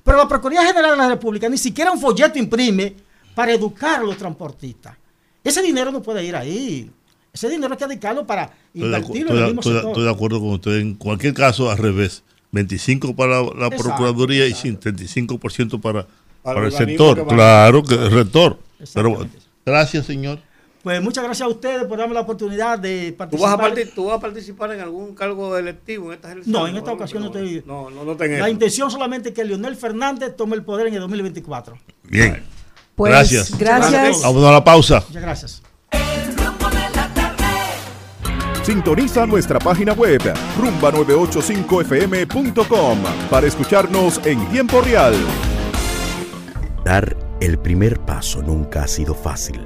Pero la Procuraduría General de la República ni siquiera un folleto imprime para educar a los transportistas. Ese dinero no puede ir ahí. Ese dinero hay que dedicarlo para invertirlo estoy en el mismo estoy de- sector. estoy de acuerdo con usted. En cualquier caso, al revés. 25 para la Exacto, Procuraduría exacto. y 75% para, para, el sector. que Claro, que el rector. Pero Exactamente. gracias, señor. Pues muchas gracias a ustedes por darme la oportunidad de ¿Tú vas, a participar. parti- tú vas a participar en algún cargo electivo en estas elecciones? No, en esta ocasión no estoy- No, no, no tengo La intención solamente es que Leonel Fernández tome el poder en el 2024. Bien. Pues Gracias. gracias. Vamos a la pausa. Muchas gracias. El rumbo de la tarde. Sintoniza nuestra página web rumba985fm.com para escucharnos en tiempo real. Dar el primer paso nunca ha sido fácil,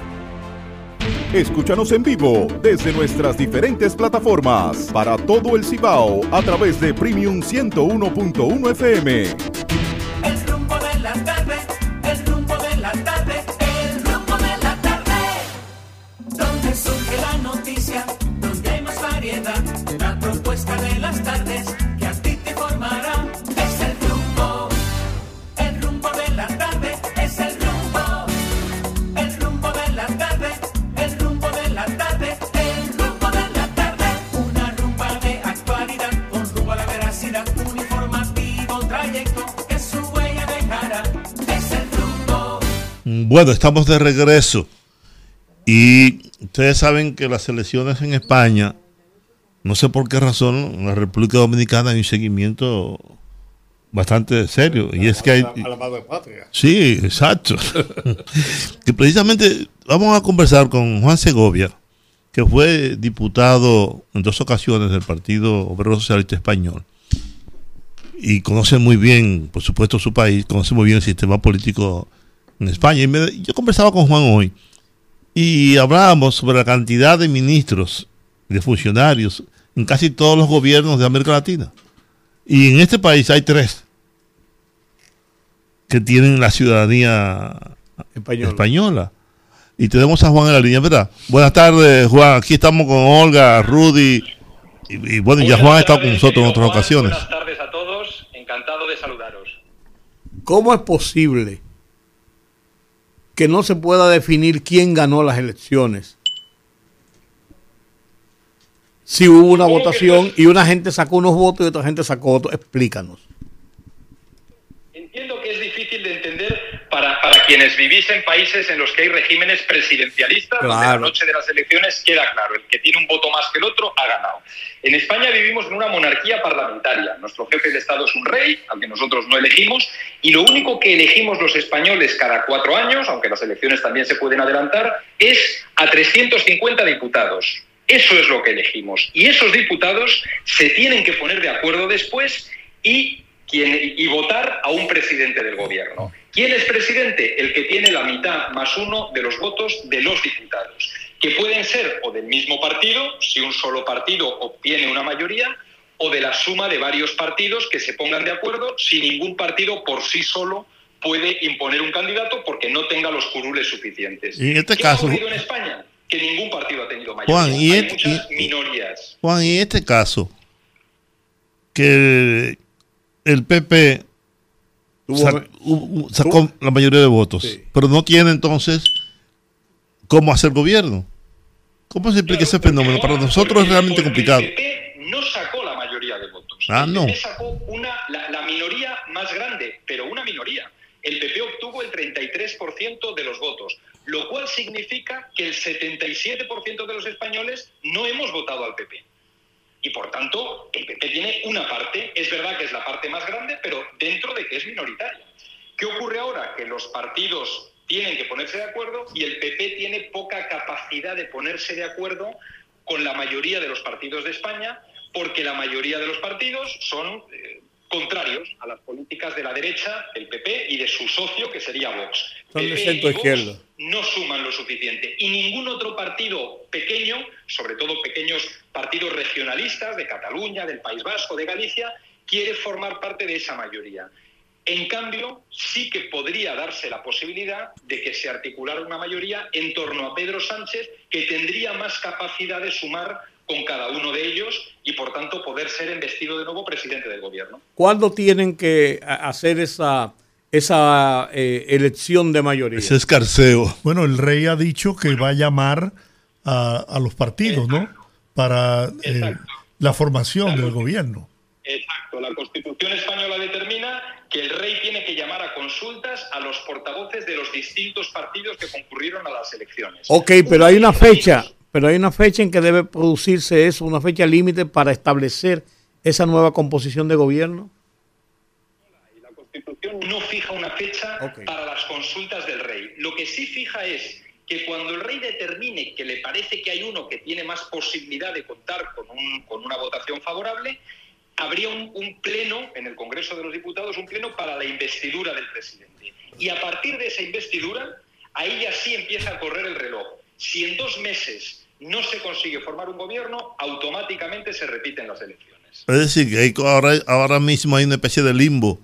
Escúchanos en vivo desde nuestras diferentes plataformas para todo el Cibao a través de Premium 101.1 FM. Bueno, estamos de regreso. Y ustedes saben que las elecciones en España, no sé por qué razón, en la República Dominicana hay un seguimiento bastante serio. Y es que hay... A la madre patria. Sí, exacto. que precisamente vamos a conversar con Juan Segovia, que fue diputado en dos ocasiones del Partido Obrero Socialista Español y conoce muy bien, por supuesto, su país, conoce muy bien el sistema político en España. Y me- yo conversaba con Juan hoy y hablábamos sobre la cantidad de ministros, de funcionarios en casi todos los gobiernos de América Latina. Y en este país hay tres. que tienen la ciudadanía Española. española. Y tenemos a Juan en la línea, ¿verdad? Buenas tardes, Juan. Aquí estamos con Olga, Rudy. Y, y bueno, ya Juan ha estado con nosotros en otras ocasiones. Buenas tardes a todos, encantado de saludaros. ¿Cómo es posible que no se pueda definir quién ganó las elecciones? Si hubo una votación y una gente sacó unos votos y otra gente sacó otros, explícanos. Entiendo que es difícil de entender para, para quienes vivís en países en los que hay regímenes presidencialistas, donde la noche de las elecciones queda claro, el que tiene un voto más que el otro ha ganado. En España vivimos en una monarquía parlamentaria. Nuestro jefe de Estado es un rey, al que nosotros no elegimos, y lo único que elegimos los españoles cada cuatro años, aunque las elecciones también se pueden adelantar, es a 350 diputados. Eso es lo que elegimos. Y esos diputados se tienen que poner de acuerdo después y, quien- y votar a un presidente del gobierno. ¿Quién es presidente? El que tiene la mitad más uno de los votos de los diputados, que pueden ser o del mismo partido, si un solo partido obtiene una mayoría, o de la suma de varios partidos que se pongan de acuerdo si ningún partido por sí solo puede imponer un candidato porque no tenga los curules suficientes. Y en este ¿Qué caso- ha ocurrido en España? Que ningún partido ha tenido mayoría. Juan, y Hay et- muchas y- minorías. Juan, y en este caso, que el PP sac- sacó la mayoría de votos, Sí. pero no tiene entonces cómo hacer gobierno. ¿Cómo se explica ese fenómeno? Para nosotros es realmente complicado. El PP no sacó la mayoría de votos. Ah, el no. PP sacó una, la, la minoría más grande, pero una minoría. El PP obtuvo el 33% de los votos, lo cual significa que el 77% de los españoles no hemos votado al PP. Y por tanto, el PP tiene una parte, es verdad que es la parte más grande, pero dentro de que es minoritaria. ¿Qué ocurre ahora? Que los partidos tienen que ponerse de acuerdo y el PP tiene poca capacidad de ponerse de acuerdo con la mayoría de los partidos de España, porque la mayoría de los partidos son eh, contrarios a las políticas de la derecha, el PP, y de su socio, que sería Vox. Son de centro Vox izquierda. No suman lo suficiente. Y ningún otro partido pequeño, sobre todo pequeños partidos regionalistas de Cataluña, del País Vasco, de Galicia, quiere formar parte de esa mayoría. En cambio, sí que podría darse la posibilidad de que se articulara una mayoría en torno a Pedro Sánchez, que tendría más capacidad de sumar con cada uno de ellos y, por tanto, poder ser investido de nuevo presidente del gobierno. ¿Cuándo tienen que hacer esa, esa eh, elección de mayoría? Ese escarceo. Bueno, el rey ha dicho que va a llamar a, a los partidos, ¿no? Para eh, la formación del gobierno. Exacto. La Constitución española determina que el rey tiene que llamar a consultas a los portavoces de los distintos partidos que concurrieron a las elecciones. Ok, pero hay una fecha, pero hay una fecha en que debe producirse eso, una fecha límite para establecer esa nueva composición de gobierno. Constitución no fija una fecha para las consultas del rey. Lo que sí fija es que cuando el rey determine que le parece que hay uno que tiene más posibilidad de contar con, un- con una votación favorable, habría un, un pleno en el Congreso de los Diputados, un pleno para la investidura del presidente. Y a partir de esa investidura, ahí ya sí empieza a correr el reloj. Si en dos meses no se consigue formar un gobierno, automáticamente se repiten las elecciones. Es decir, que hay- ahora, ahora mismo hay una especie de limbo.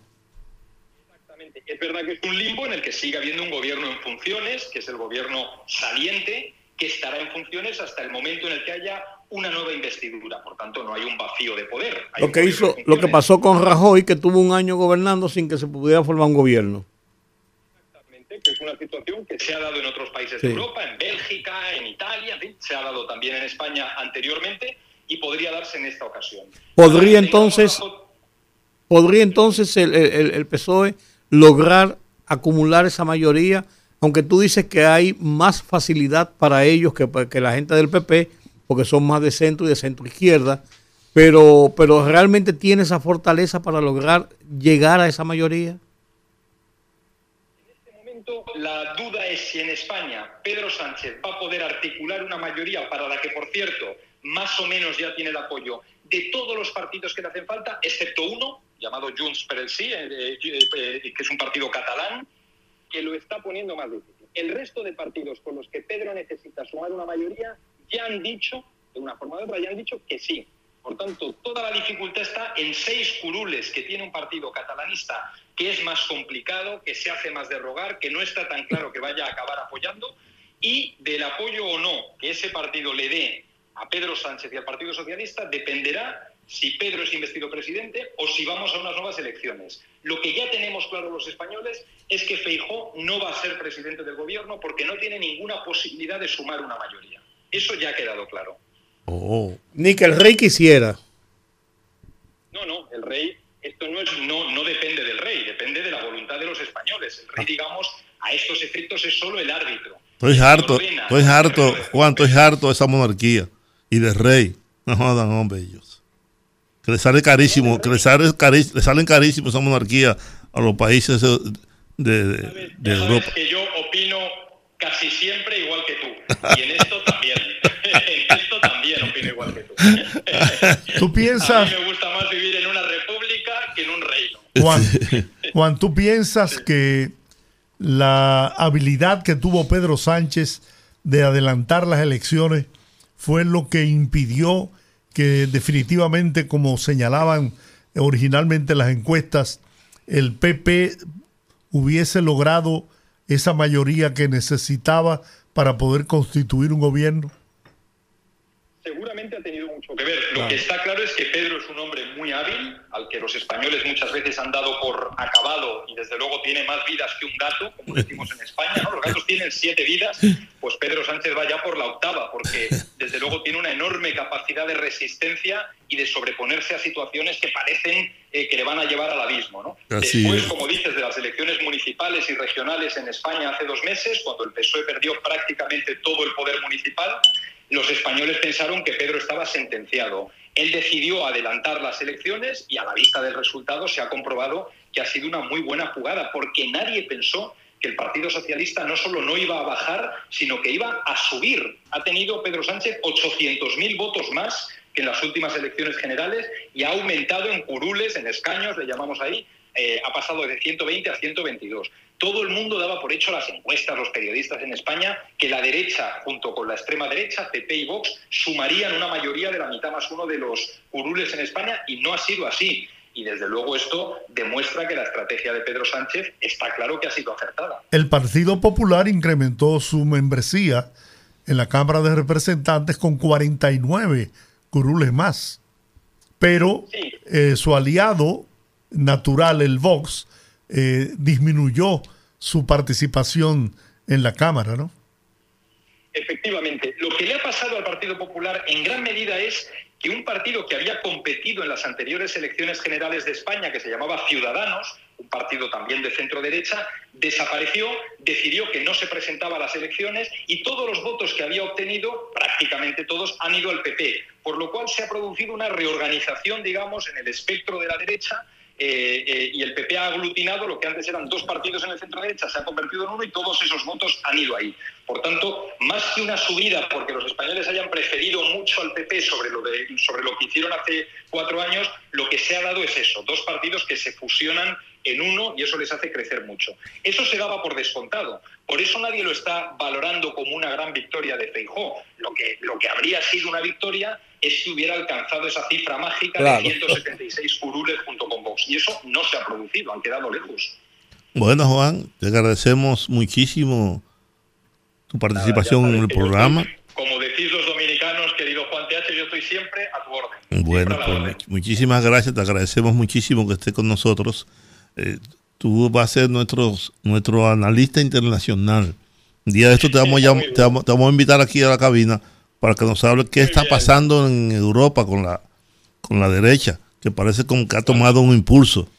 Es verdad que es un limbo en el que sigue habiendo un gobierno en funciones, que es el gobierno saliente, que estará en funciones hasta el momento en el que haya una nueva investidura. Por tanto, no hay un vacío de poder. Hay Lo que hizo, lo que pasó con Rajoy, que tuvo un año gobernando sin que se pudiera formar un gobierno. Exactamente, que es una situación que se ha dado en otros países Sí. de Europa, en Bélgica, en Italia, en fin, se ha dado también en España anteriormente y podría darse en esta ocasión. Podría entonces- ¿Podría entonces el, el- el PSOE lograr acumular esa mayoría? Aunque tú dices que hay más facilidad para ellos que, que la gente del PP, porque son más de centro y de centro izquierda, pero, pero realmente tiene esa fortaleza para lograr llegar a esa mayoría. momento la duda es si en España Pedro Sánchez va a poder articular una mayoría para la que, por cierto, más o menos ya tiene el apoyo de todos los partidos que le hacen falta, excepto uno, llamado Junts per el Sí, eh, eh, eh, que es un partido catalán, que lo está poniendo más difícil. El resto de partidos con los que Pedro necesita sumar una mayoría ya han dicho, de una forma u otra, ya han dicho que sí. Por tanto, toda la dificultad está en seis curules que tiene un partido catalanista que es más complicado, que se hace más de rogar, que no está tan claro que vaya a acabar apoyando, y del apoyo o no que ese partido le dé a Pedro Sánchez y al Partido Socialista dependerá si Pedro es investido presidente o si vamos a unas nuevas elecciones. Lo que ya tenemos claro los españoles es que Feijó no va a ser presidente del gobierno porque no tiene ninguna posibilidad de sumar una mayoría. Eso ya ha quedado claro. Ni que el rey quisiera. No, no, el rey, esto no, es, no, no depende del rey, depende de la voluntad de los españoles. El rey, digamos, a estos efectos es solo el árbitro. Estoy harto, estoy harto, Juan, estoy harto de esa monarquía y del rey. No jodan, hombre, ellos. Que le sale carísimo, que le, sale cari- le salen carísimo esa monarquía a los países de, Europa. que yo opino casi siempre igual que tú. Y en esto también. en esto también opino igual que tú. ¿Tú A piensas, mí me gusta más vivir en una república que en un reino. Juan, Juan, tú piensas que la habilidad que tuvo Pedro Sánchez de adelantar las elecciones fue lo que impidió que definitivamente, como señalaban originalmente las encuestas, el PP hubiese logrado esa mayoría que necesitaba para poder constituir un gobierno? Seguramente ha tenido mucho que ver. Lo que está claro es que Pedro es un hombre muy hábil, al que los españoles muchas veces han dado por acabado y desde luego tiene más vidas que un gato, como decimos en España. ¿no? Los gatos tienen siete vidas, pues Pedro Sánchez va ya por la octava, porque desde luego tiene una enorme capacidad de resistencia y de sobreponerse a situaciones que parecen eh, que le van a llevar al abismo. ¿no? Así Después, es. como dices, de las elecciones municipales y regionales en España hace dos meses, cuando el PSOE perdió prácticamente todo el poder municipal, los españoles pensaron que Pedro estaba sentenciado. Él decidió adelantar las elecciones y a la vista del resultado se ha comprobado que ha sido una muy buena jugada, porque nadie pensó que el Partido Socialista no solo no iba a bajar, sino que iba a subir. Ha tenido Pedro Sánchez 800.000 votos más que en las últimas elecciones generales y ha aumentado en curules, en escaños, le llamamos ahí, eh, ha pasado de 120 a 122. Todo el mundo daba por hecho las encuestas, los periodistas en España, que la derecha, junto con la extrema derecha, PP y Vox, sumarían una mayoría de la mitad más uno de los curules en España y no ha sido así. Y desde luego esto demuestra que la estrategia de Pedro Sánchez está claro que ha sido acertada. El Partido Popular incrementó su membresía en la Cámara de Representantes con 49 curules más. Pero eh, su aliado natural, el Vox, eh, disminuyó su participación en la Cámara, ¿no? Efectivamente, lo que le ha pasado al Partido Popular en gran medida es que un partido que había competido en las anteriores elecciones generales de España, que se llamaba Ciudadanos, un partido también de centro derecha, desapareció, decidió que no se presentaba a las elecciones y todos los votos que había obtenido, prácticamente todos, han ido al PP, por lo cual se ha producido una reorganización, digamos, en el espectro de la derecha eh, eh, y el PP ha aglutinado lo que antes eran dos partidos en el centro derecha, se ha convertido en uno y todos esos votos han ido ahí. Por tanto, más que una subida porque los españoles hayan preferido mucho al PP sobre lo, de, sobre lo que hicieron hace cuatro años, lo que se ha dado es eso, dos partidos que se fusionan en uno y eso les hace crecer mucho. Eso se daba por descontado. Por eso nadie lo está valorando como una gran victoria de Feijó. Lo que, lo que habría sido una victoria es si hubiera alcanzado esa cifra mágica Claro. de 176 curules junto con Vox. Y eso no se ha producido, han quedado lejos. Bueno, Juan, te agradecemos muchísimo tu participación en el programa. Como decís los dominicanos, querido Juan TH, yo estoy siempre a tu orden. Bueno, pues much- muchísimas gracias, te agradecemos muchísimo que estés con nosotros. Eh, tú vas a ser nuestro, nuestro analista internacional. Un día de esto te vamos, a llam- te, vamos, te vamos a invitar aquí a la cabina para que nos hable qué está pasando en Europa con la, con la derecha, que parece como que ha tomado un impulso.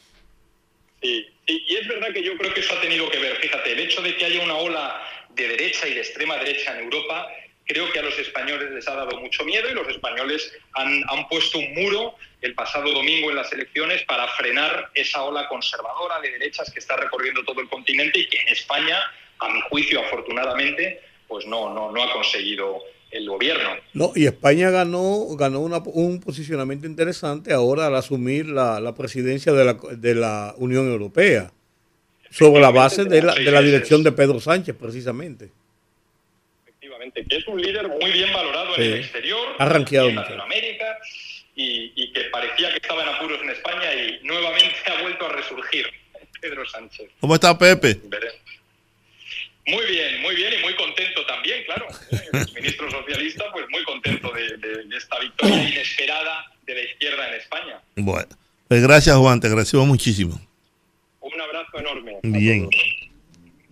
Sí, sí, y es verdad que yo creo que eso ha tenido que ver. Fíjate, el hecho de que haya una ola de derecha y de extrema derecha en Europa, creo que a los españoles les ha dado mucho miedo y los españoles han, han puesto un muro el pasado domingo en las elecciones para frenar esa ola conservadora de derechas que está recorriendo todo el continente y que en España, a mi juicio, afortunadamente, pues no, no, no ha conseguido el gobierno. No, y España ganó, ganó una- un posicionamiento interesante ahora al asumir la, la presidencia de la, de la Unión Europea, sobre la base de la, de la dirección de Pedro Sánchez, precisamente. efectivamente, que es un líder muy bien valorado en el exterior, en mucho. Y, y que parecía que estaba en apuros en España y nuevamente ha vuelto a resurgir Pedro Sánchez. ¿Cómo está Pepe? Veremos. Muy bien, muy bien y muy contento también, claro. El ministro socialista, pues muy contento de, de- de esta victoria inesperada de la izquierda en España. Bueno, pues gracias Juan, te agradecemos muchísimo. Un abrazo enorme. a Bien. todos.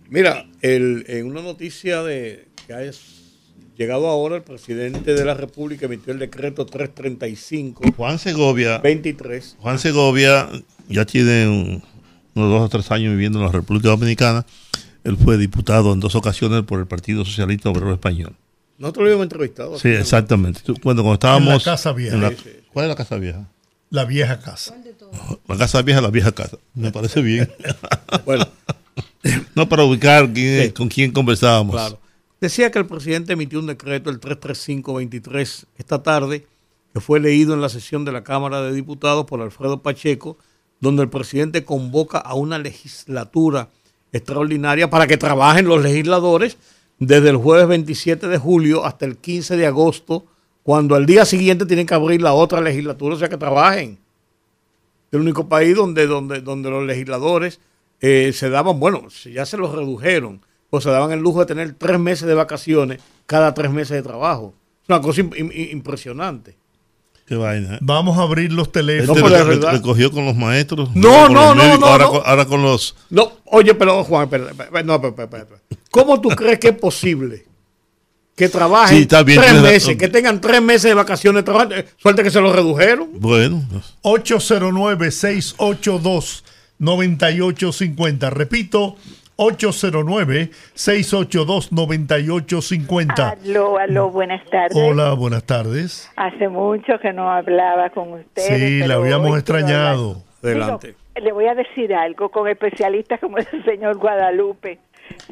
Mira, el- en una noticia de que ha llegado ahora, el presidente de la República emitió el decreto 335. Juan Segovia. 23. Juan Segovia ya tiene un- unos dos o tres años viviendo en la República Dominicana. Él fue diputado en dos ocasiones por el Partido Socialista Obrero Español. Nosotros lo habíamos entrevistado. Sí, exactamente. Tú- Bueno, cuando estábamos. En la Casa Vieja. la-. ¿Cuál es la Casa Vieja? La vieja casa. La Casa Vieja, la vieja casa. Me parece bien. Bueno. no para ubicar quién- con quién conversábamos. Claro. Decía que el presidente emitió un decreto, el 335-23, esta tarde, que fue leído en la sesión de la Cámara de Diputados por Alfredo Pacheco, donde el presidente convoca a una legislatura extraordinaria para que trabajen los legisladores desde el jueves 27 de julio hasta el 15 de agosto, cuando al día siguiente tienen que abrir la otra legislatura, o sea que trabajen. El único país donde, donde, donde los legisladores eh, se daban, bueno, ya se los redujeron, pues se daban el lujo de tener tres meses de vacaciones cada tres meses de trabajo. Es una cosa im- im- impresionante. Qué vaina. ¿eh? Vamos a abrir los teléfonos. Este re- re- recogió con los maestros. No, no, no, médicos, no, ahora, no. Con, ahora con los. No, oye, pero Juan, espera, espera, no, espera, espera, espera. ¿cómo tú crees que es posible que trabajen Sí, está bien, tres meses, que tengan tres meses de vacaciones trabajando? Eh, Suerte que se los redujeron. Bueno, 809-682-9850. Repito, 809-682-9850. Aló, aló, buenas tardes. Hola, buenas tardes. Hace mucho que no hablaba con ustedes. Sí, la habíamos extrañado. hablar. Digo, le voy a decir algo con especialistas como el señor Guadalupe.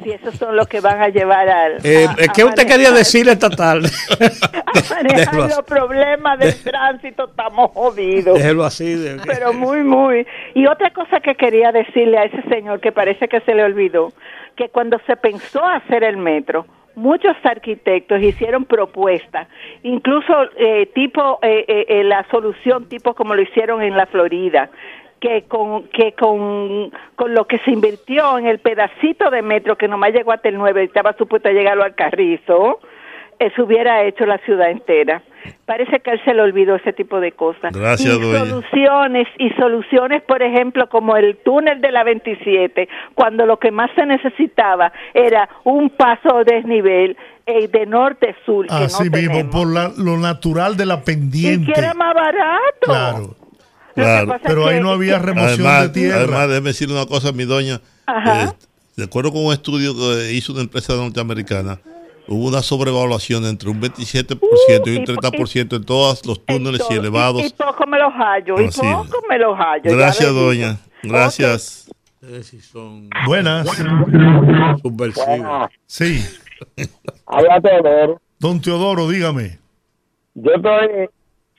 Si esos son los que van a llevar al. Eh, a- eh, a ¿Qué usted quería decirle esta tarde? a manejar los problemas del tránsito, estamos jodidos. Déjelo así. de- Pero muy, muy. Y otra cosa que quería decirle a ese señor que parece que se le olvidó, que cuando se pensó hacer el metro, muchos arquitectos hicieron propuestas, incluso eh, tipo eh, eh, eh, la solución tipo como lo hicieron en la Florida, que con que con, con lo que se invirtió en el pedacito de metro que nomás llegó hasta el 9 y estaba supuesto a llegarlo al Carrizo, se hubiera hecho la ciudad entera. Parece que a él se le olvidó ese tipo de cosas. Gracias, y doña. soluciones, y soluciones, por ejemplo, como el túnel de la 27, cuando lo que más se necesitaba era un paso desnivel eh, de norte a sur, que Así no mismo, tenemos. por la- lo natural de la Y pendiente. que era más barato. Claro. Claro. Pero ahí que- no había remoción además, de tierra. Además, déjeme decirle una cosa, mi doña. Eh, de acuerdo con un estudio que hizo una empresa norteamericana, hubo una sobrevaluación entre un 27% y un y- 30% en todos los túneles y todo. elevados. Y, y poco me los hallo, y poco me los hallo. Gracias, doña. Gracias. Ustedes sí son Buenas. subversivos. Sí. Habla Teodoro. Don Teodoro, dígame. Yo estoy,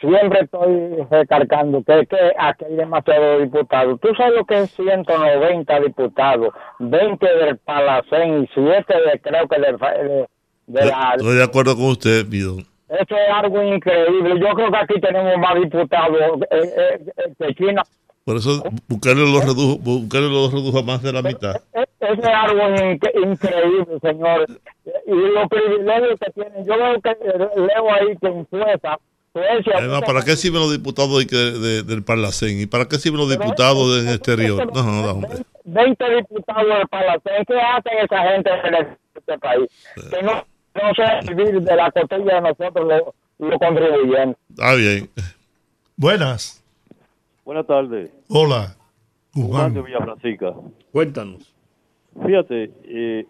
siempre estoy recalcando que, que aquí hay demasiados diputados. Tú sabes lo que es 190 diputados, 20 del Palacén y 7 de, creo que del, de, de la... Estoy de acuerdo con usted, mi don. Eso es algo increíble. Yo creo que aquí tenemos más diputados eh, eh, eh, que China. Por eso buscarle los redujo, buscarle los redujo a más de la mitad. Eso es algo in- increíble, señores. Y los privilegios que tienen. Yo veo que leo ahí que en Suecia, Suecia Además, ¿para qué sirven los diputados de de- del Parlacén? ¿Y para qué sirven los diputados del exterior? No, no, no, hombre. 20 diputados del Palacén, ¿qué hacen esa gente en este país? Que no, no se vivir de la costilla de nosotros los los contribuyentes. Está bien. Buenas. Buenas tardes. Hola. Juan de Villa Francisca. Cuéntanos. Fíjate, eh,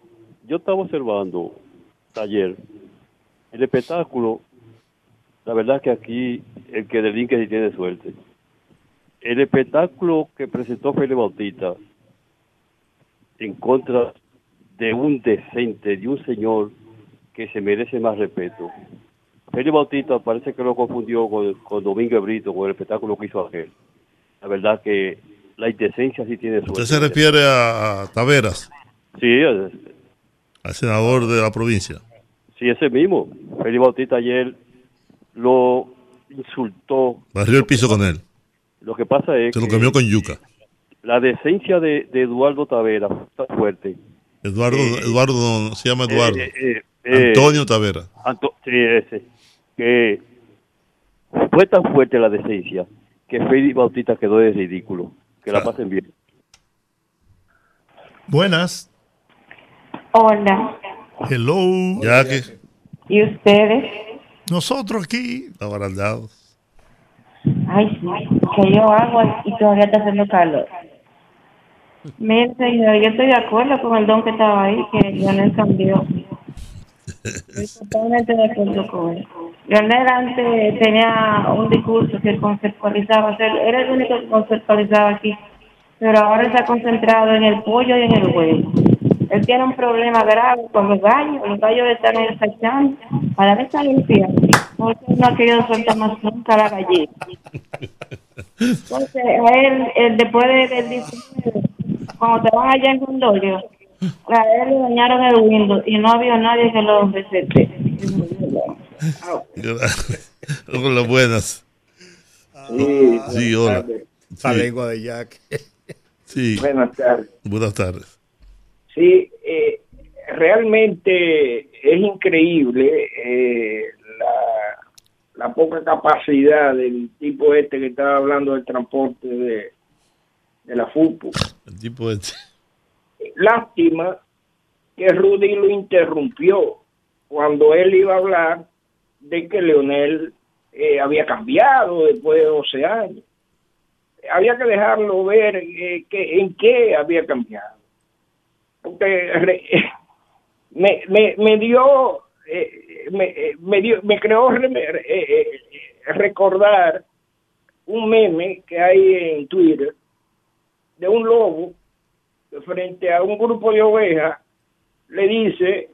yo estaba observando ayer el espectáculo. La verdad que aquí el que delinque sí tiene suerte. El espectáculo que presentó Felipe Bautista en contra de un decente, de un señor que se merece más respeto. Felipe Bautista parece que lo confundió con, con Domingo Brito, con el espectáculo que hizo aquel. La verdad que la indecencia sí tiene suerte. Usted se refiere a, a Taveras, Sí, al senador de la provincia. sí, ese mismo. Felipe Bautista ayer lo insultó. Barrió el piso con él. Lo que pasa es Se lo que comió con yuca. la decencia de, de Eduardo Tavera fue tan fuerte. Eduardo, Eduardo, no, se llama Eduardo. Eh, eh, eh, Antonio Tavera. Anto- sí, ese. Que fue tan fuerte la decencia que Freddy Bautista quedó de ridículo. Que la pasen bien. Buenas. Hola. Hello. Ya que. ¿Y ustedes? Nosotros aquí. Abarandados. Ay, sí, que yo hago y todavía está haciendo calor. Señor, yo estoy de acuerdo con el don que estaba ahí, que Leonel cambió. Estoy totalmente de acuerdo con él. Leonel antes tenía un discurso que conceptualizaba, o sea, era el único que conceptualizaba aquí, pero ahora está concentrado en el pollo y en el huevo. Él tiene un problema grave con los gallos, los gallos están en el sachán, para ver está limpiando, porque no ha querido soltar más nunca la gallina. Entonces, a él, él después de- del 19, cuando te van allá en Condorio, a él le dañaron el Windows y no había nadie que lo recete. Con las buenas. Sí, Sí, hola. La Sí. lengua de Jack. Sí. Buenas tardes. Buenas tardes. Sí, eh, realmente es increíble eh, la, la poca capacidad del tipo este que estaba hablando del transporte de, de la FUPU. El tipo este. Lástima que Rudy lo interrumpió cuando él iba a hablar de que Leonel eh, había cambiado después de 12 años. Había que dejarlo ver eh, que, en qué había cambiado. Porque re- me, me, me dio, eh, me, eh, me dio, me creó re- eh, eh, recordar un meme que hay en Twitter de un lobo que frente a un grupo de ovejas le dice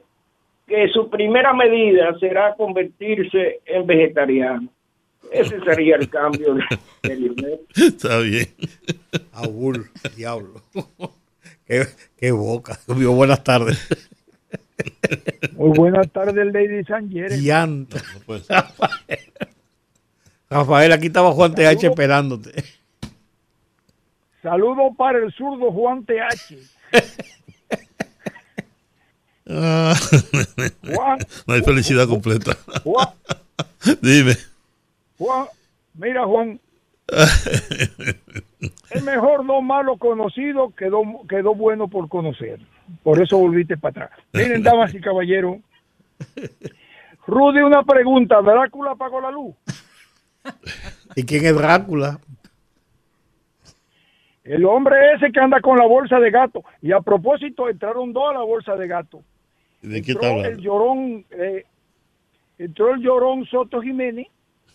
que su primera medida será convertirse en vegetariano. Ese sería el cambio de, de. Está bien. Aúl, diablo. Qué, qué boca. Dios, Buenas tardes. Muy buenas tardes, Lady Sangere. Diantre. Rafael, aquí estaba Juan TH esperándote. Saludos para el zurdo Juan TH. Ah, Juan. no hay felicidad completa. Juan, Dime. Juan, mira Juan, es mejor no malo conocido que do, que do bueno por conocer. Por eso volviste para atrás. Miren, damas y caballeros. Rudy, una pregunta. ¿Drácula apagó la luz? ¿Y quién es Drácula? El hombre ese que anda con la bolsa de gato. Y a propósito, entraron dos a la bolsa de gato. ¿De qué está entró el llorón, eh, entró el llorón Soto Jiménez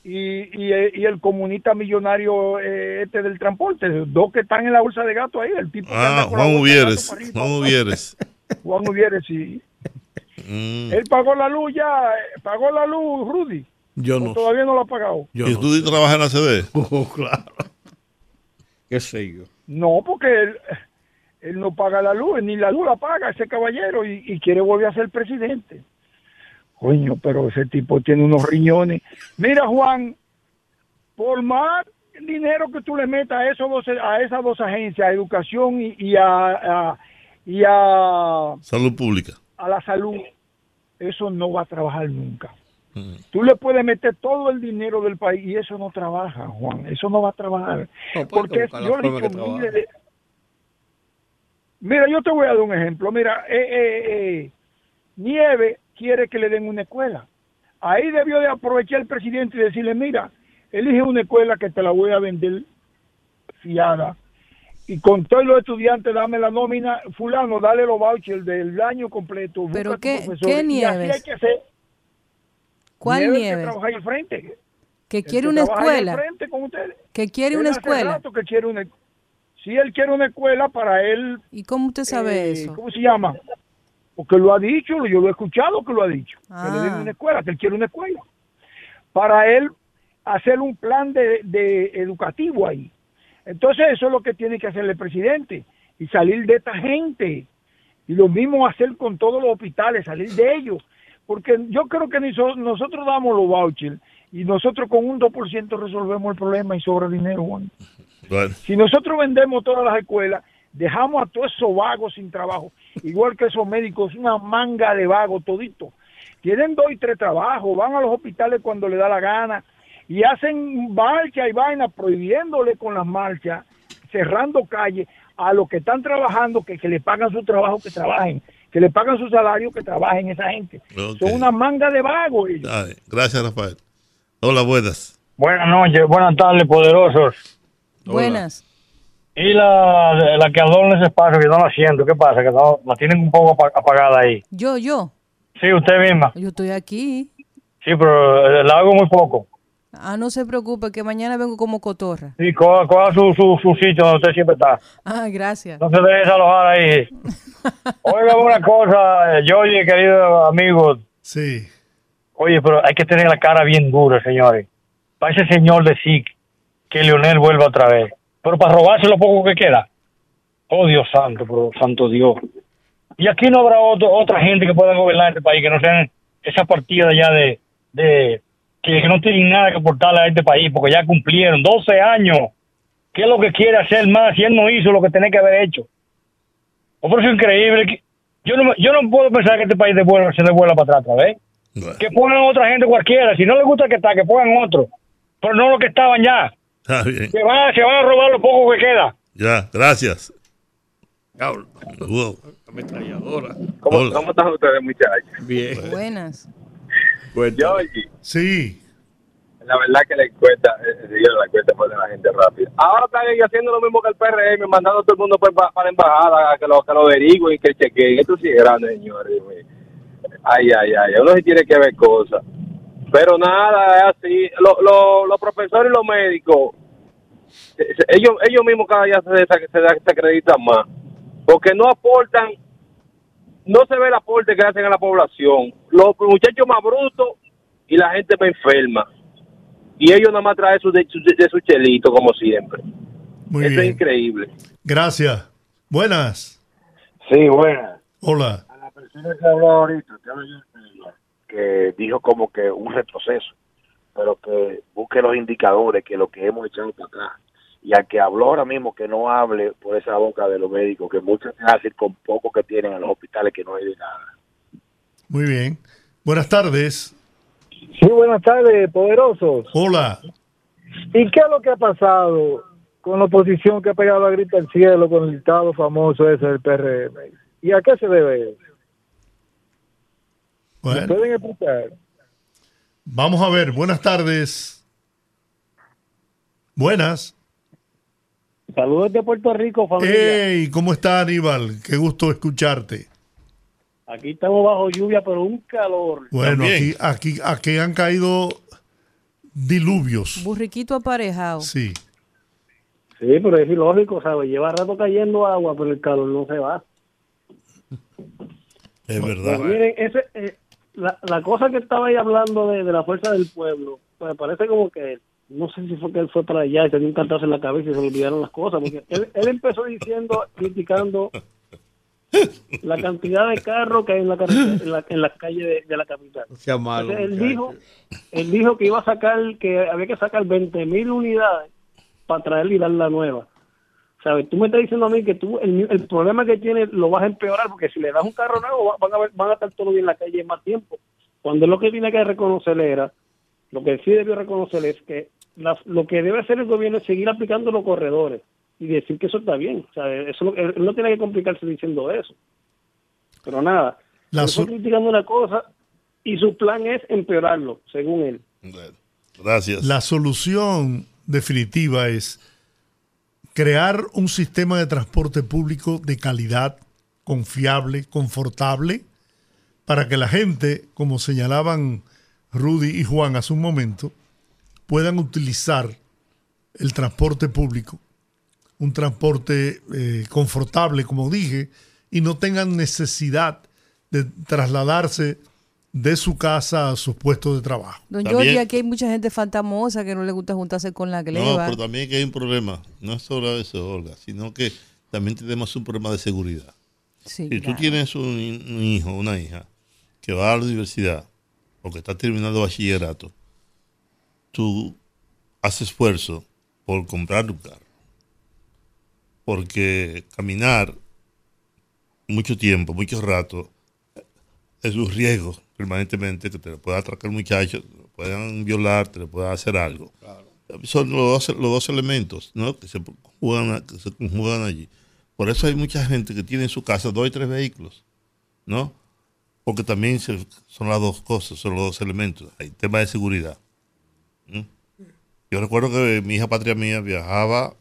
y, y, y el comunista millonario eh, este del transporte, dos que están en la bolsa de gato ahí, el tipo que Ah, la Juan Uvieres. Juan Uvieres. Juan Uvieres, sí. Mm. Él pagó la luz ya, pagó la luz, Rudy. Yo ¿O no. todavía no la ha pagado. ¿Y tú trabajas en la CD? Oh, claro. ¿Qué sé yo? No, porque él, él no paga la luz, ni la luz la paga ese caballero y, y quiere volver a ser presidente. Coño, pero ese tipo tiene unos riñones. Mira, Juan, por más dinero que tú le metas a, esos dos, a esas dos agencias, a educación y, y a, a- y a, Salud pública. a la salud, eso no va a trabajar nunca. Tú le puedes meter todo el dinero del país y eso no trabaja, Juan. Eso no va a trabajar. No, Porque yo le miles de- Mira, yo te voy a dar un ejemplo. Mira, eh, eh, eh, Nieve quiere que le den una escuela. Ahí debió de aprovechar el presidente y decirle, mira, elige una escuela que te la voy a vender fiada. Y con todos los estudiantes, dame la nómina, fulano, dale los vouchers del año completo. ¿Pero qué- qué Nieves? hay que hacer. ¿Cuál Nieves que Nieves? trabaja ahí al frente. Que quiere que una escuela. frente con. Que quiere Él una escuela. que quiere una Si él quiere una escuela para él, ¿Y cómo usted sabe eh, eso? ¿cómo se llama? Porque lo ha dicho, yo lo he escuchado que lo ha dicho. Que le den Ah. una escuela, que él quiere una escuela. Para él hacer un plan de, de educativo ahí. Entonces eso es lo que tiene que hacer el presidente y salir de esta gente. Y lo mismo hacer con todos los hospitales, salir de ellos. Porque yo creo que nosotros damos los vouchers y nosotros con un 2% resolvemos el problema y sobra dinero, Juan. Bueno, Si nosotros vendemos todas las escuelas, dejamos a todos esos vagos sin trabajo, igual que esos médicos, una manga de vagos todito. Tienen dos y tres trabajos, van a los hospitales cuando les da la gana y hacen marcha y vaina prohibiéndole con las marchas, cerrando calles a los que están trabajando, que, que le pagan su trabajo, que trabajen, que le pagan su salario, que trabajen esa gente. Son una manga de vagos ellos. Ay, gracias, Rafael. Hola, buenas. Buenas noches, buenas tardes, poderosos. Buenas. Y la, la que adorna ese espacio que no la siento, ¿qué pasa? Que no, la tienen un poco apa- apagada ahí. Yo, yo. Sí, usted misma. Yo estoy aquí. Sí, pero eh, la hago muy poco. Ah, no se preocupe, que mañana vengo como cotorra. Sí, coja, coja su, su, su sitio donde usted siempre está. Ah, gracias. No se deje desalojar ahí. Oiga una cosa, Georgie, querido amigo. Sí. Oye, pero hay que tener la cara bien dura, señores. Para ese señor decir que Leonel vuelva otra vez. Pero para robarse lo poco que queda. Oh, Dios santo, pero santo Dios. Y aquí no habrá otro- otra gente que pueda gobernar este país, que no sean esa partida ya de, de que, que no tienen nada que aportarle a este país, porque ya cumplieron 12 años. ¿Qué es lo que quiere hacer más si él no hizo lo que tenía que haber hecho? Oh, pero eso es increíble. que- Yo no, yo no puedo pensar que este país devuelva- se devuelva para atrás vez. Que pongan otra gente cualquiera. Si no les gusta el que está, que pongan otro. Pero no los que estaban ya. Está bien. Que van, se van a robar lo poco que queda. Ya, gracias. Wow. Ametralladora. ¿Cómo, ¿Cómo están ustedes, muchachos? Bien. Buenas. Georgie, Sí. la verdad que la encuesta, eh, señor, la encuesta de la gente rápida. Ahora están ellos haciendo lo mismo que el PRM, mandando a todo el mundo para, para la embajada, a que lo, que lo averigüen y que chequeen. Esto sí es grande, señores. Ay, ay, ay, uno sí tiene que ver cosas. Pero nada, es así. Lo- lo- los profesores y los médicos, eh, ellos, ellos mismos cada día se, se, se, se acreditan más. Porque no aportan, no se ve el aporte que hacen a la población. Los muchachos más brutos y la gente más enferma. Y ellos nada más traen su, de, su, de su chelito, como siempre. Muy Eso bien. es increíble. Gracias. Buenas. Sí, buena. Hola. La persona que habló ahorita, que habla yo, que dijo como que un retroceso, pero que busque los indicadores, que lo que hemos echado para atrás. Y al que habló ahora mismo, que no hable por esa boca de los médicos, que muchos hacen con poco que tienen en los hospitales que no hay de nada. Muy bien. Buenas tardes. Sí, buenas tardes, poderosos. Hola. ¿Y qué es lo que ha pasado con la oposición que ha pegado la grita al cielo con el dictado famoso ese del PRM? ¿Y a qué se debe eso? ¿Me Bueno, pueden explicar? vamos a ver. Buenas tardes. Buenas. Saludos de Puerto Rico, familia. Hey, ¿cómo está Aníbal? Qué gusto escucharte. Aquí estamos bajo lluvia, pero un calor. Bueno, aquí, aquí, aquí han caído diluvios. Burriquito aparejado. Sí. Sí, pero es ilógico, ¿sabes? Lleva rato cayendo agua, pero el calor no se va. Es Pues verdad. miren, ese, eh, la, la cosa que estaba ahí hablando de, de la fuerza del pueblo, pues parece como que, no sé si fue que él fue para allá y tenía un cantazo en la cabeza y se le olvidaron las cosas, porque él, él empezó diciendo, criticando la cantidad de carros que hay en la, en la, en las calles de, de la capital. Malo. Entonces, él dijo, él dijo que iba a sacar, que había que sacar 20 mil unidades para traer y dar la nueva. ¿Sabes? Tú me estás diciendo a mí que tú, el, el problema que tienes lo vas a empeorar porque si le das un carro nuevo va- van a, ver- van a estar todos en la calle más tiempo. Cuando lo que tiene que reconocer era, lo que sí debió reconocer es que la- lo que debe hacer el gobierno es seguir aplicando los corredores y decir que eso está bien. O sea, eso, lo- él no tiene que complicarse diciendo eso. Pero nada, La su- criticando una cosa y su plan es empeorarlo, según él. Gracias. La solución definitiva es crear un sistema de transporte público de calidad, confiable, confortable, para que la gente, como señalaban Rudy y Juan hace un momento, puedan utilizar el transporte público, un transporte eh, confortable, como dije, y no tengan necesidad de trasladarse de su casa a sus puestos de trabajo. Don Jorge, aquí hay mucha gente fantamosa que no le gusta juntarse con la No, gleba. pero también que hay un problema. No es solo eso, Olga, sino que también tenemos un problema de seguridad. Sí, si tú claro. tienes un, un hijo, una hija, que va a la universidad o que está terminando bachillerato, tú haces esfuerzo por comprar un carro. Porque caminar mucho tiempo, mucho rato, es un riesgo permanentemente que te lo pueda atracar muchachos, te lo puedan violar, te lo puedan hacer algo. Son los dos, los dos elementos ¿no? que, se conjugan, que se conjugan allí. Por eso hay mucha gente que tiene en su casa dos y tres vehículos, ¿no? Porque también se- son las dos cosas, son los dos elementos. Hay tema de seguridad. ¿Mm? Yo recuerdo que mi hija patria mía viajaba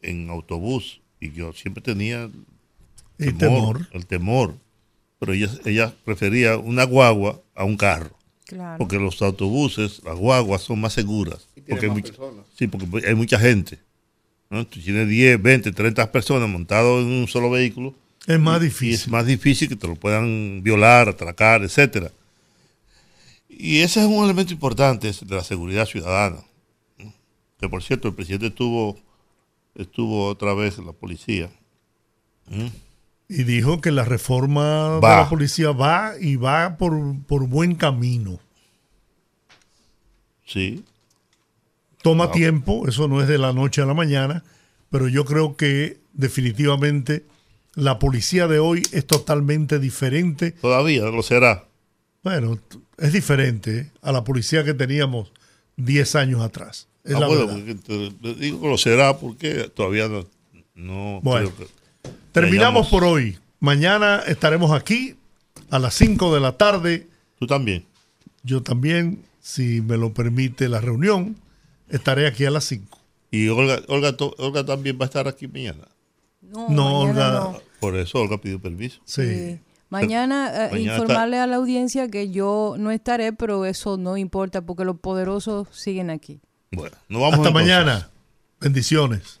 en autobús y yo siempre tenía El temor. el temor. Pero ella, ella prefería una guagua a un carro. Claro. Porque los autobuses, las guaguas son más seguras. Porque hay mucha- sí, porque hay mucha gente. ¿no? Tú tienes 10, 20, 30 personas montadas en un solo vehículo. Es más difícil. Y es más difícil que te lo puedan violar, atracar, etcétera. Y ese es un elemento importante de la seguridad ciudadana. ¿no? Que por cierto, el presidente estuvo, estuvo otra vez en la policía. ¿Mm? Y dijo que la reforma de la policía va y va por, por buen camino. Sí. Toma tiempo, eso no es de la noche a la mañana, pero yo creo que definitivamente la policía de hoy es totalmente diferente. Todavía lo será. Bueno, es diferente a la policía que teníamos 10 años atrás. Es Ah, la bueno, digo que lo será porque todavía no. no Bueno. creo que Terminamos por hoy. Mañana estaremos aquí a las 5 de la tarde. Tú también. Yo también, si me lo permite la reunión, estaré aquí a las 5. Y Olga, Olga, to- Olga también va a estar aquí mañana. No, No, Olga- no. Por eso Olga pidió permiso. Sí. Mañana, eh, Mañana informarle a la audiencia que yo no estaré, pero eso no importa porque los poderosos siguen aquí. Bueno, nos vamos Hasta entonces. mañana. Bendiciones.